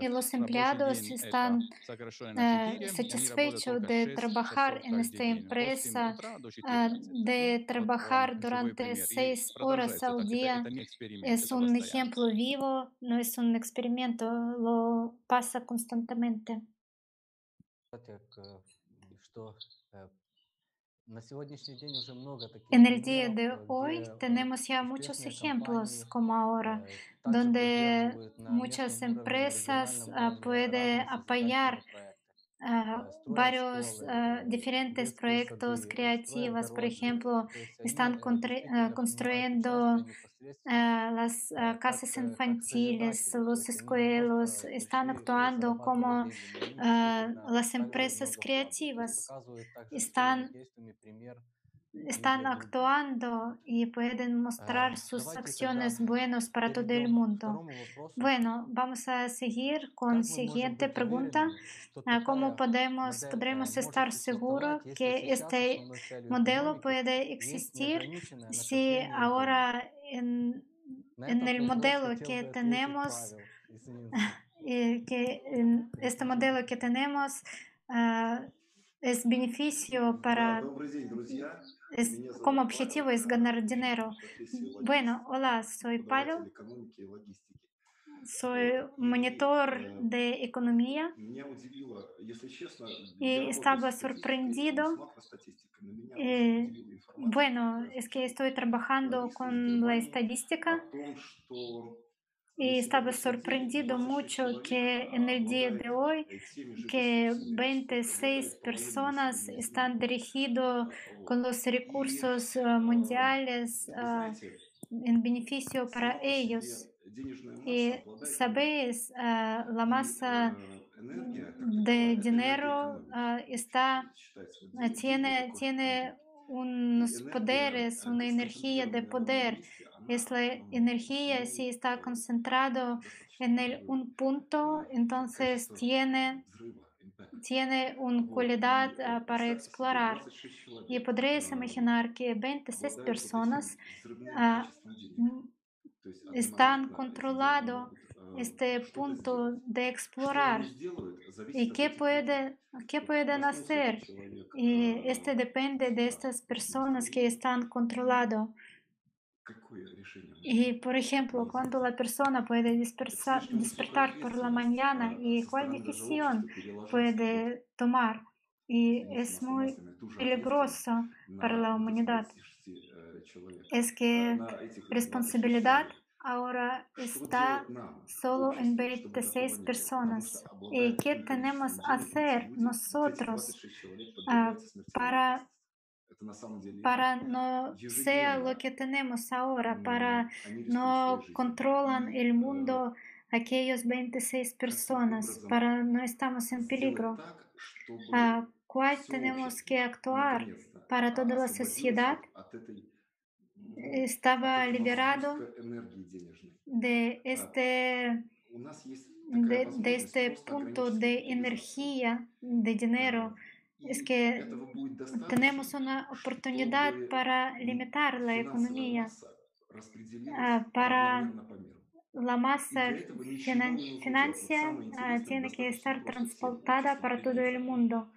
y los empleados están satisfechos de trabajar en esta empresa, de trabajar durante seis horas al día. Es un ejemplo vivo, no es un experimento, lo pasa constantemente. En el día de hoy tenemos ya muchos ejemplos como ahora, donde muchas empresas pueden apoyar Ah, varios ah, diferentes proyectos creativos, por ejemplo, están uh, construyendo las casas infantiles, los escuelos, están actuando como las empresas creativas, están están actuando y pueden mostrar sus acciones buenas para todo el mundo. Bueno, vamos a seguir con siguiente pregunta. ¿Cómo podemos, podremos estar seguros que este modelo puede existir si ahora en, en el ah, modelo que tenemos, que este modelo que tenemos es beneficio para es, como objetivo es ganar dinero. Mm, bueno, hola, soy Pavel. Soy monitor de economía y estaba sorprendido. Eh, bueno, es que estoy trabajando con la estadística y estaba sorprendido mucho que en el día de hoy que 26 personas están dirigidos con los recursos mundiales en beneficio para ellos. Y sabéis, la masa de dinero está, tiene, tiene unos poderes, una energía de poder es la energía, si está concentrado en el, un punto, entonces tiene, tiene una cualidad uh, para explorar. Y podréis imaginar que 26 personas uh, están controlando este punto de explorar. y qué, puede, qué pueden hacer. Y este depende de estas personas que están controlando. Y, por ejemplo, cuando la persona puede despertar por la mañana y cuál decisión puede tomar. Y es muy peligroso para la humanidad. Es que responsabilidad ahora está solo en 26 personas. ¿Y qué tenemos que hacer nosotros uh, para para no sea lo que tenemos ahora, para no controlan el mundo aquellos 26 personas, para no estamos en peligro. ¿A ¿Cuál tenemos que actuar para toda la sociedad? Estaba liberado de este, de, de este punto de energía, de dinero es que tenemos una oportunidad para limitar la economía, ah, para la masa financiera ah, tiene que estar transportada para todo el mundo.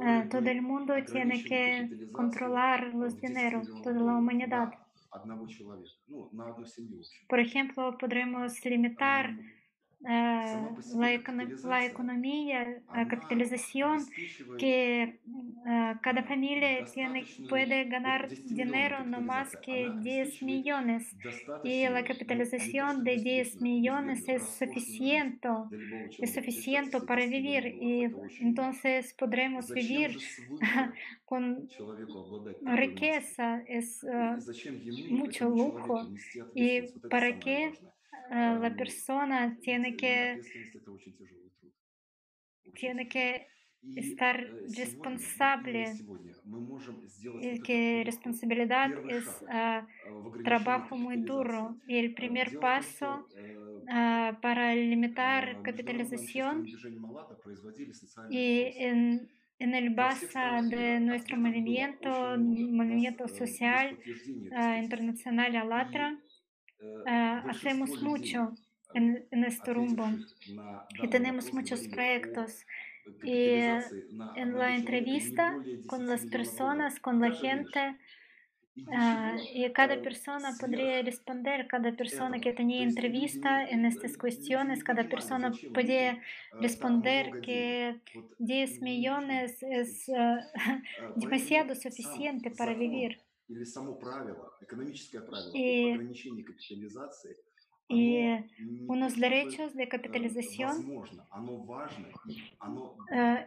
Ah, todo el mundo tiene que controlar los dineros, toda la humanidad. Por ejemplo, podremos limitar la, la, economía, la capitalización, que cada familia tiene, puede ganar dinero no más que 10 millones y la capitalización de 10 millones es suficiente, es suficiente para vivir y entonces podremos vivir con riqueza, es mucho lujo. y para qué Ah, la persona tiene que, tiene que estar э, responsable, y que responsabilidad es uh, trabajo muy duro. Y el primer paso uh, para limitar capitalización y en, en el base de nuestro movimiento, movimiento social uh, internacional ALATRA, hacemos mucho en, en, este rumbo y tenemos muchos proyectos. Y en la entrevista con las personas, con la gente, uh, y cada persona podría responder, cada persona que tenía entrevista en estas cuestiones, cada persona podía responder que 10 millones es uh, demasiado suficiente para vivir или само правило, экономическое правило y, ограничения капитализации, y unos derechos de capitalización uh,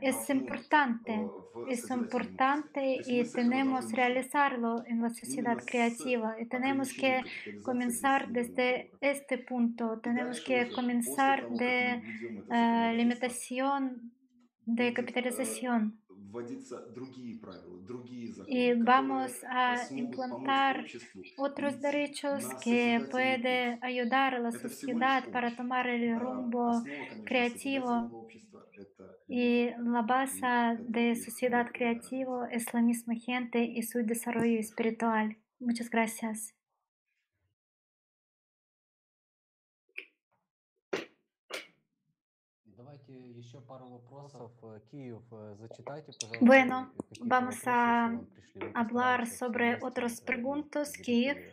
es importante, es importante y tenemos que realizarlo en la sociedad creativa y tenemos que comenzar desde este punto, tenemos que comenzar de uh, limitación de capitalización. Y vamos a implantar otros derechos que pueden ayudar a la sociedad para tomar el rumbo creativo. Y la base de sociedad creativa es la misma gente y su desarrollo espiritual. Muchas gracias. Bueno, vamos a hablar sobre э, otras preguntas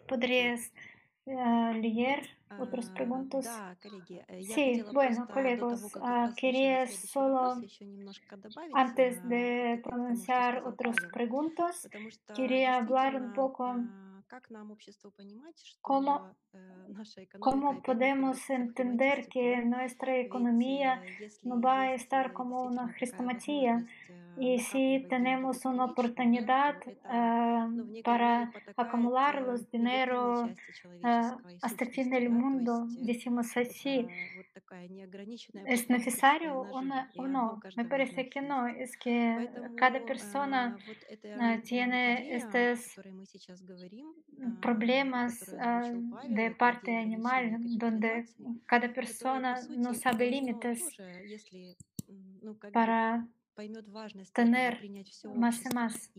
podrías leer. Otras preguntas. Sí, bueno, colegas, quería solo, antes de pronunciar otras preguntas, quería hablar un poco ¿Cómo, podemos entender que nuestra economía no va a estar como una cristomatía? Y si tenemos una oportunidad э, para acumular los dinero э, hasta el fin del mundo, decimos así, es necesario una, uno. Me parece que no. Es que cada persona tiene estos problemas de parte animal, donde cada persona no sabe límites para tener más y más.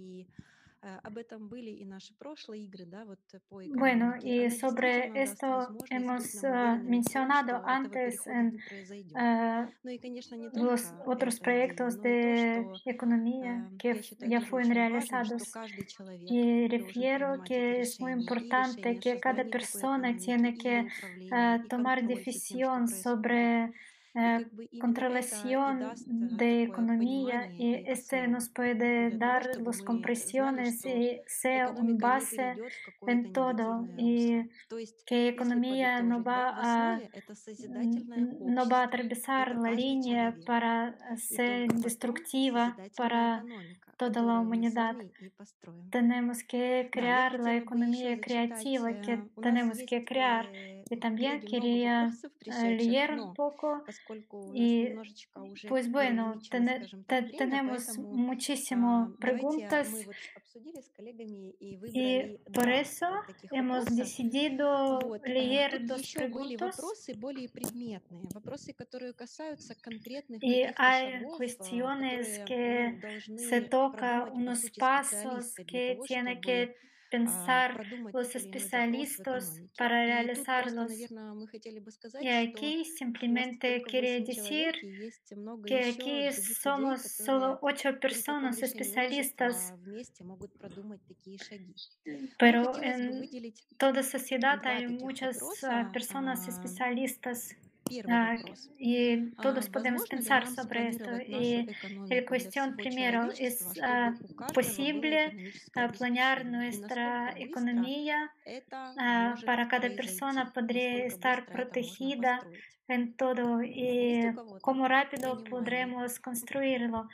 Bueno, y sobre esto hemos э, mencionado antes en э, otros proyectos de economía que ya fueron realizados. Y refiero que es muy importante que cada persona tiene que э, tomar decisión sobre eh, contralación de economía y este nos puede dar las compresiones y sea un base en todo y que economía no va a no va a atravesar la línea para ser destructiva para toda la humanidad. Tenemos que crear la economía creativa que tenemos que crear y también quería leer un poco. Y pues bueno, ten, tenemos muchísimas preguntas. Y por eso hemos decidido leer dos preguntas. Y hay cuestiones que se tocan unos pasos que tiene que Ah, pensar los especialistas para realizarlos. Y aquí simplemente quería decir que aquí somos solo ocho personas especialistas, pero en toda sociedad hay muchas personas especialistas. И todos podemos pensar sobre esto. Y la cuestión primero es ah, posible planear nuestra economía ah, para cada persona podría estar protegida en todo y cómo rápido podremos construirlo.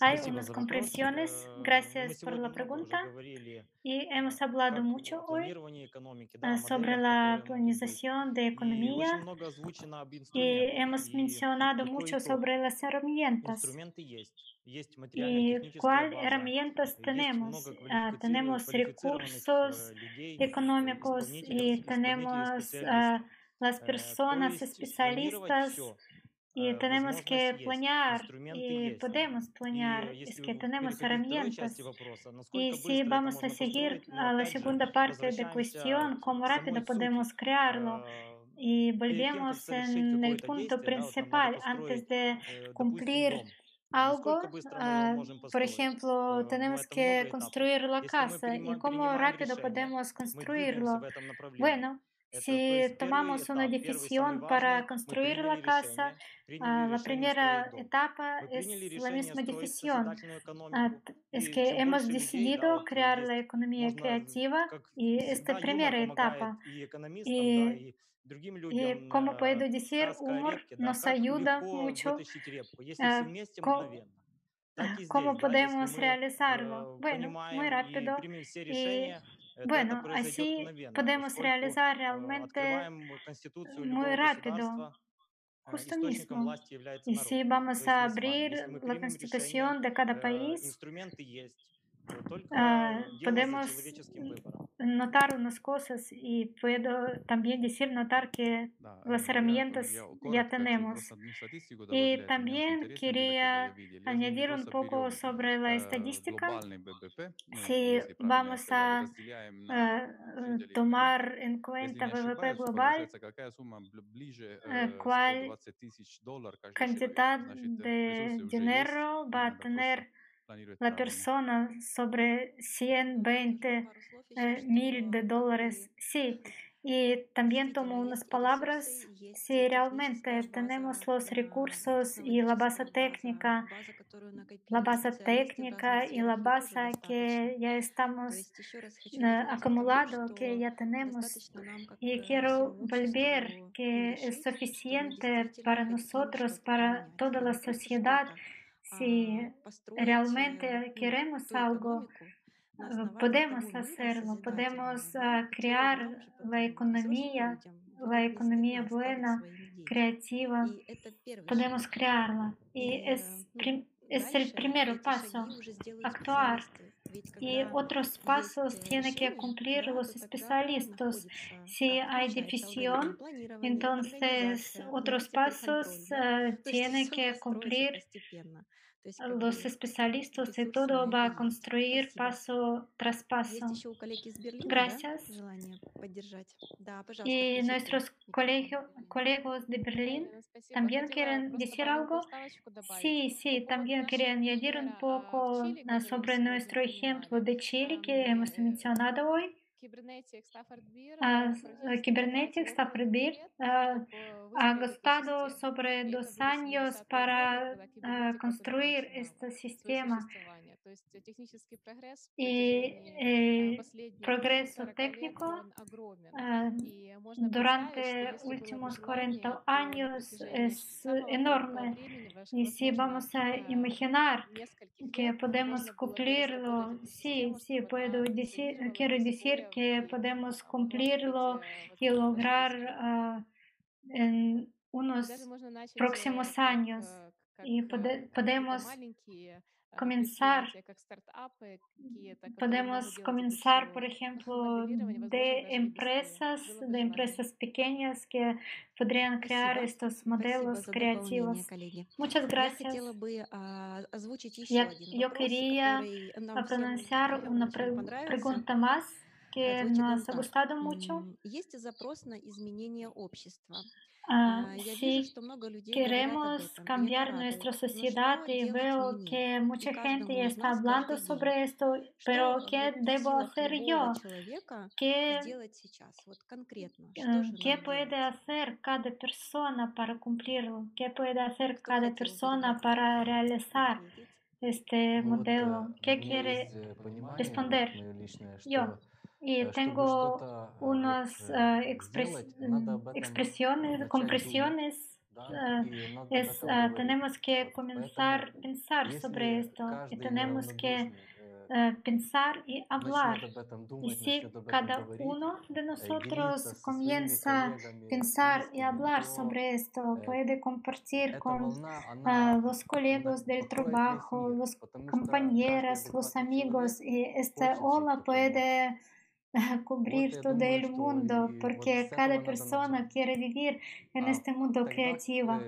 Hay unas comprensiones. Gracias por la pregunta. Y hemos hablado mucho hoy ah, sobre la planificación de economía. y hemos mencionado mucho sobre las herramientas. ¿Y cuál herramientas tenemos? Ah, tenemos recursos económicos y tenemos ah, las personas especialistas y tenemos que planear, y podemos planear, es que tenemos herramientas. Y si vamos a seguir a la segunda parte de cuestión, cómo rápido podemos crearlo. Y volvemos en el punto principal antes de cumplir algo. Ah, por ejemplo, tenemos que construir la casa y cómo rápido podemos construirlo. Bueno. Si tomamos una decisión para construir la casa, ah, la primera etapa es la misma decisión. Ah, es que hemos decidido crear la economía creativa y esta primera etapa. Y, y como puedo decir, humor nos ayuda mucho. ¿Cómo podemos realizarlo? Bueno, muy rápido. Bueno, así podemos realizar realmente muy rápido. Justo mismo. Y si vamos a abrir la constitución de cada país, Ah, podemos notar unas cosas y puedo también decir, notar que las herramientas ya tenemos. Y también quería añadir un poco sobre la estadística. Si vamos a ah, eh, tomar en cuenta BBP global, cuál cantidad de dinero va a tener la persona sobre 120 eh, mil de dólares. Sí, y también tomo unas palabras. Si realmente tenemos los recursos y la base técnica, la base técnica y la base que ya estamos eh, acumulado, que ya tenemos, y quiero volver que es suficiente para nosotros, para toda la sociedad si realmente queremos algo podemos hacerlo, podemos crear la economía, la economía buena, creativa, podemos crearla. Y es, es el primer paso, actuar. Y otros pasos tienen que cumplir los especialistas. Si hay división, entonces otros pasos tienen que cumplir los especialistas y todo va a construir paso tras paso. Gracias. Y nuestros colegas de Berlín también quieren decir algo. Sí, sí, también quieren añadir un poco sobre nuestro ejemplo de Chile que hemos mencionado hoy. Kybernetics Stafford Beer ha costado sobre dos años para construir este sistema. Y progreso técnico durante últimos 40 años es enorme. Y si vamos a imaginar que podemos cumplirlo, sí, sí, puedo decir, quiero decir que podemos cumplirlo y lograr en unos próximos años y podemos comenzar, podemos comenzar, por ejemplo, de empresas, de empresas pequeñas que podrían crear estos modelos creativos. Muchas gracias. Yo quería pronunciar una pregunta más que nos ha gustado mucho. Uh, si queremos cambiar nuestra sociedad y veo que mucha gente está hablando sobre esto, pero ¿qué debo hacer yo? ¿Qué, ¿Qué puede hacer cada persona para cumplirlo? ¿Qué puede hacer cada persona para realizar este modelo? ¿Qué quiere responder? Yo. Y tengo unas uh, expres expresiones, compresiones. Uh, es, uh, tenemos que comenzar a pensar sobre esto y tenemos que pensar y hablar. Y si cada uno de nosotros comienza a pensar y hablar sobre esto, puede compartir con los colegas del trabajo, los compañeros, los amigos, y esta ola puede cubrir todo el mundo, porque cada persona quiere vivir en este mundo creativo.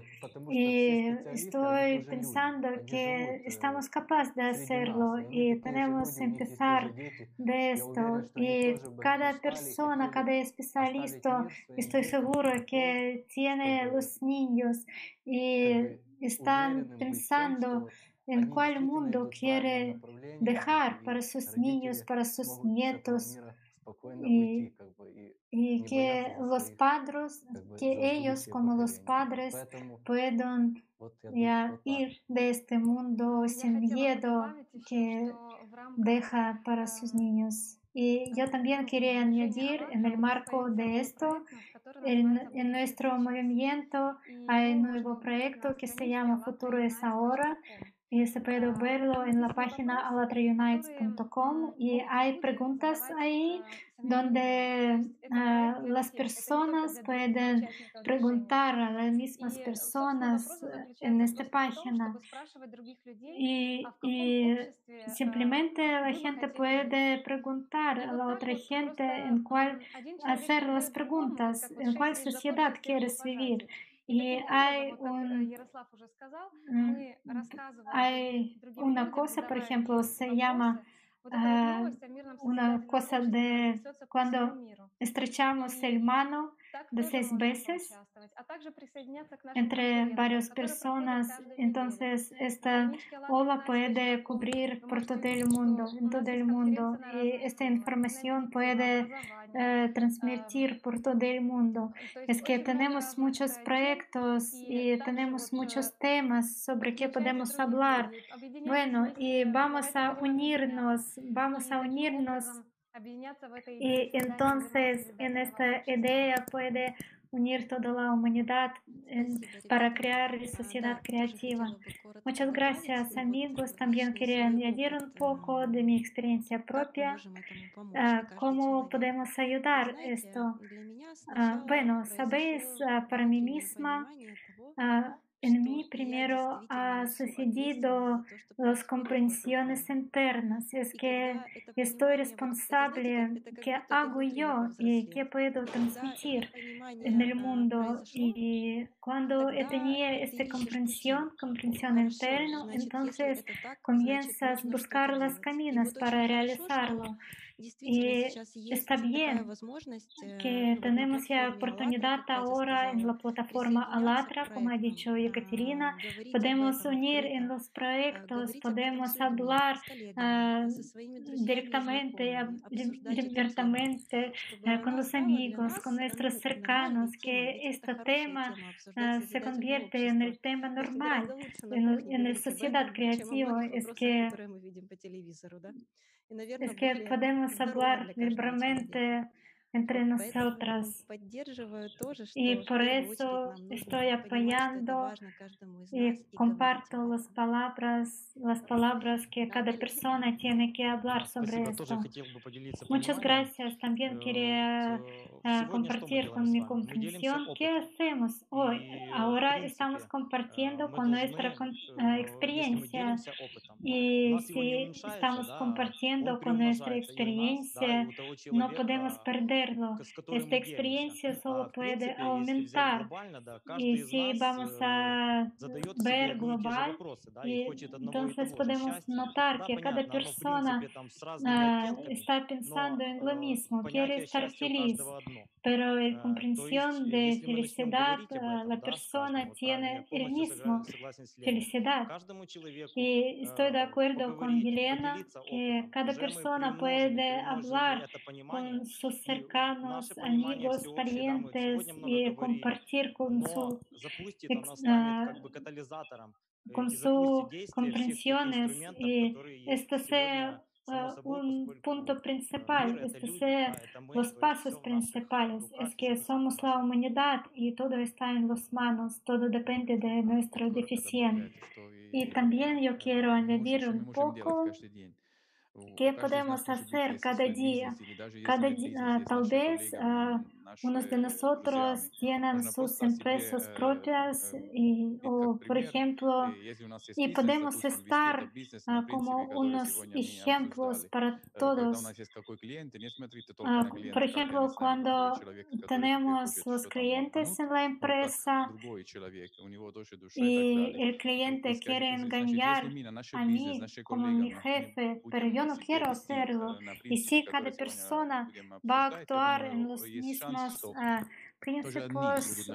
Y estoy pensando que estamos capaces de hacerlo y tenemos que empezar de esto. Y cada persona, cada especialista, estoy seguro que tiene los niños y están pensando en cuál mundo quiere dejar para sus niños, para sus nietos y, y que los padres, que ellos como los padres puedan ya ir de este mundo sin miedo que deja para sus niños. Y yo también quería añadir en el marco de esto, en, en nuestro movimiento hay un nuevo proyecto que se llama Futuro es Ahora, y se puede verlo en la página alatraunites.com y hay preguntas ahí donde uh, las personas pueden preguntar a las mismas personas en esta página. Y, y, simplemente la gente puede preguntar a la otra gente en cuál hacer las preguntas, en cuál sociedad quieres vivir y hay, un, hay una cosa, por ejemplo, se llama uh, una cosa de cuando estrechamos el mano de seis veces entre varias personas. Entonces, esta ola puede cubrir por todo el mundo, en todo el mundo. Y esta información puede eh, transmitir por todo el mundo. Es que tenemos muchos proyectos y tenemos muchos temas sobre qué podemos hablar. Bueno, y vamos a unirnos, vamos a unirnos y entonces en esta idea puede unir toda la humanidad para crear sociedad creativa. Muchas gracias amigos. También quería añadir un poco de mi experiencia propia. ¿Cómo podemos ayudar esto? Bueno, sabéis, para mí misma, en mí primero ha sucedido las comprensiones internas. Es que estoy responsable, qué hago yo y qué puedo transmitir en el mundo. Y cuando he tenido esta comprensión, comprensión interna, entonces comienzas a buscar los caminos para realizarlo. Y está bien que tenemos ya oportunidad ahora en la plataforma Alatra, como ha dicho Ekaterina, podemos unir en los proyectos, podemos hablar uh, directamente, uh, con los amigos, con nuestros cercanos, que este tema uh, se convierte en el tema normal, en, en la sociedad creativa. Es que es que podemos hablar libremente entre nosotras. Y por eso estoy apoyando y comparto las palabras, las palabras que cada persona tiene que hablar sobre esto. Muchas gracias. También quería uh, compartir con mi comprensión. Qué hacemos hoy. Ahora estamos compartiendo con nuestra experiencia. y si estamos compartiendo con nuestra experiencia, no podemos perder hacerlo. Esta experiencia solo puede aumentar. Y si vamos a ver global, entonces podemos notar que cada persona está pensando en lo mismo, quiere estar feliz, pero la comprensión de felicidad, la persona tiene el mismo felicidad. Y estoy de acuerdo con Elena que cada persona puede hablar con sus cercanos amigos, parientes y compartir con su, con sus comprensiones y esto sea un punto principal, este sea los pasos principales, es que somos la humanidad y todo está en las manos, todo depende de nuestra decisión. Y también yo quiero añadir un poco ¿Qué podemos hacer cada día? Cada día, tal vez unos de nosotros tienen sus empresas propias y, o, por ejemplo, y podemos estar como unos ejemplos para todos. Por ejemplo, cuando tenemos los clientes en la empresa y el cliente quiere engañar a mí como mi jefe, pero yo no quiero hacerlo. Y si cada persona va a actuar en los mismos principios,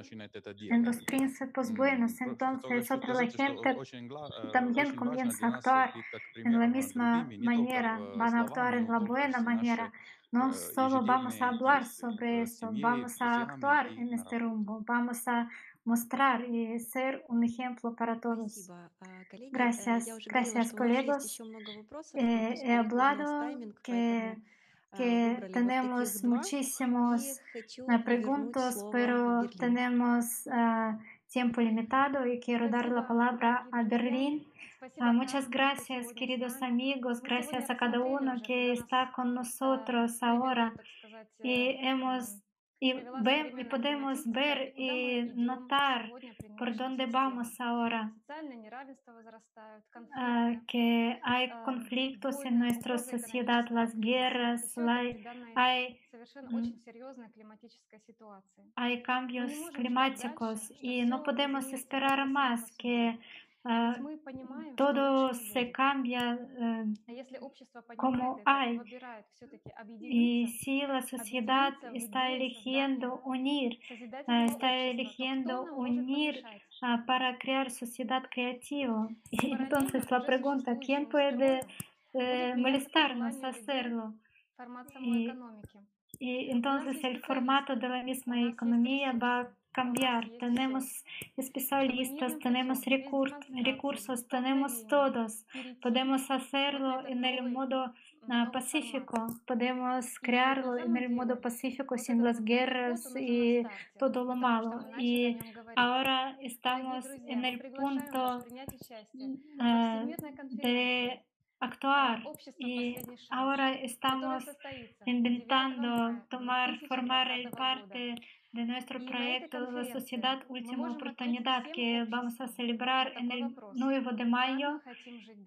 en los principios buenos. Entonces, otra la gente también comienza a actuar en la misma manera, van a actuar en la buena manera. No solo vamos a hablar sobre eso, vamos a actuar en este rumbo, vamos a mostrar y ser un ejemplo para todos. Gracias, gracias colegas. he hablado que que tenemos muchísimos preguntas, pero tenemos tiempo limitado y quiero dar la palabra a Berlín. muchas gracias, queridos amigos, gracias a cada uno que está con nosotros ahora. Y hemos y, y podemos ver y notar por dónde vamos ahora, uh, que hay conflictos en nuestra sociedad, las guerras, hay, hay cambios climáticos y no podemos esperar más que ah, todo se cambia como hay. Y si la sociedad está eligiendo unir, está eligiendo unir para crear sociedad creativa. Y entonces la pregunta, ¿quién puede eh, molestarnos hacerlo? Y, y entonces el formato de la misma economía va a cambiar. Tenemos especialistas, tenemos recursos, tenemos todos. Podemos hacerlo en el modo uh, pacífico, podemos crearlo en el modo pacífico sin las guerras y todo lo malo. Y ahora estamos en el punto uh, de actuar. Y ahora estamos intentando tomar, formar el parte de nuestro proyecto de la sociedad Última Oportunidad que vamos a celebrar en el 9 de mayo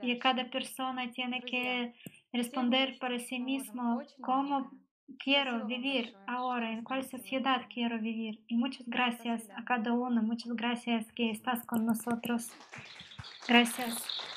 y cada persona tiene que responder para sí mismo cómo quiero vivir ahora, en cuál sociedad quiero vivir. Y muchas gracias a cada uno, muchas gracias que estás con nosotros. Gracias.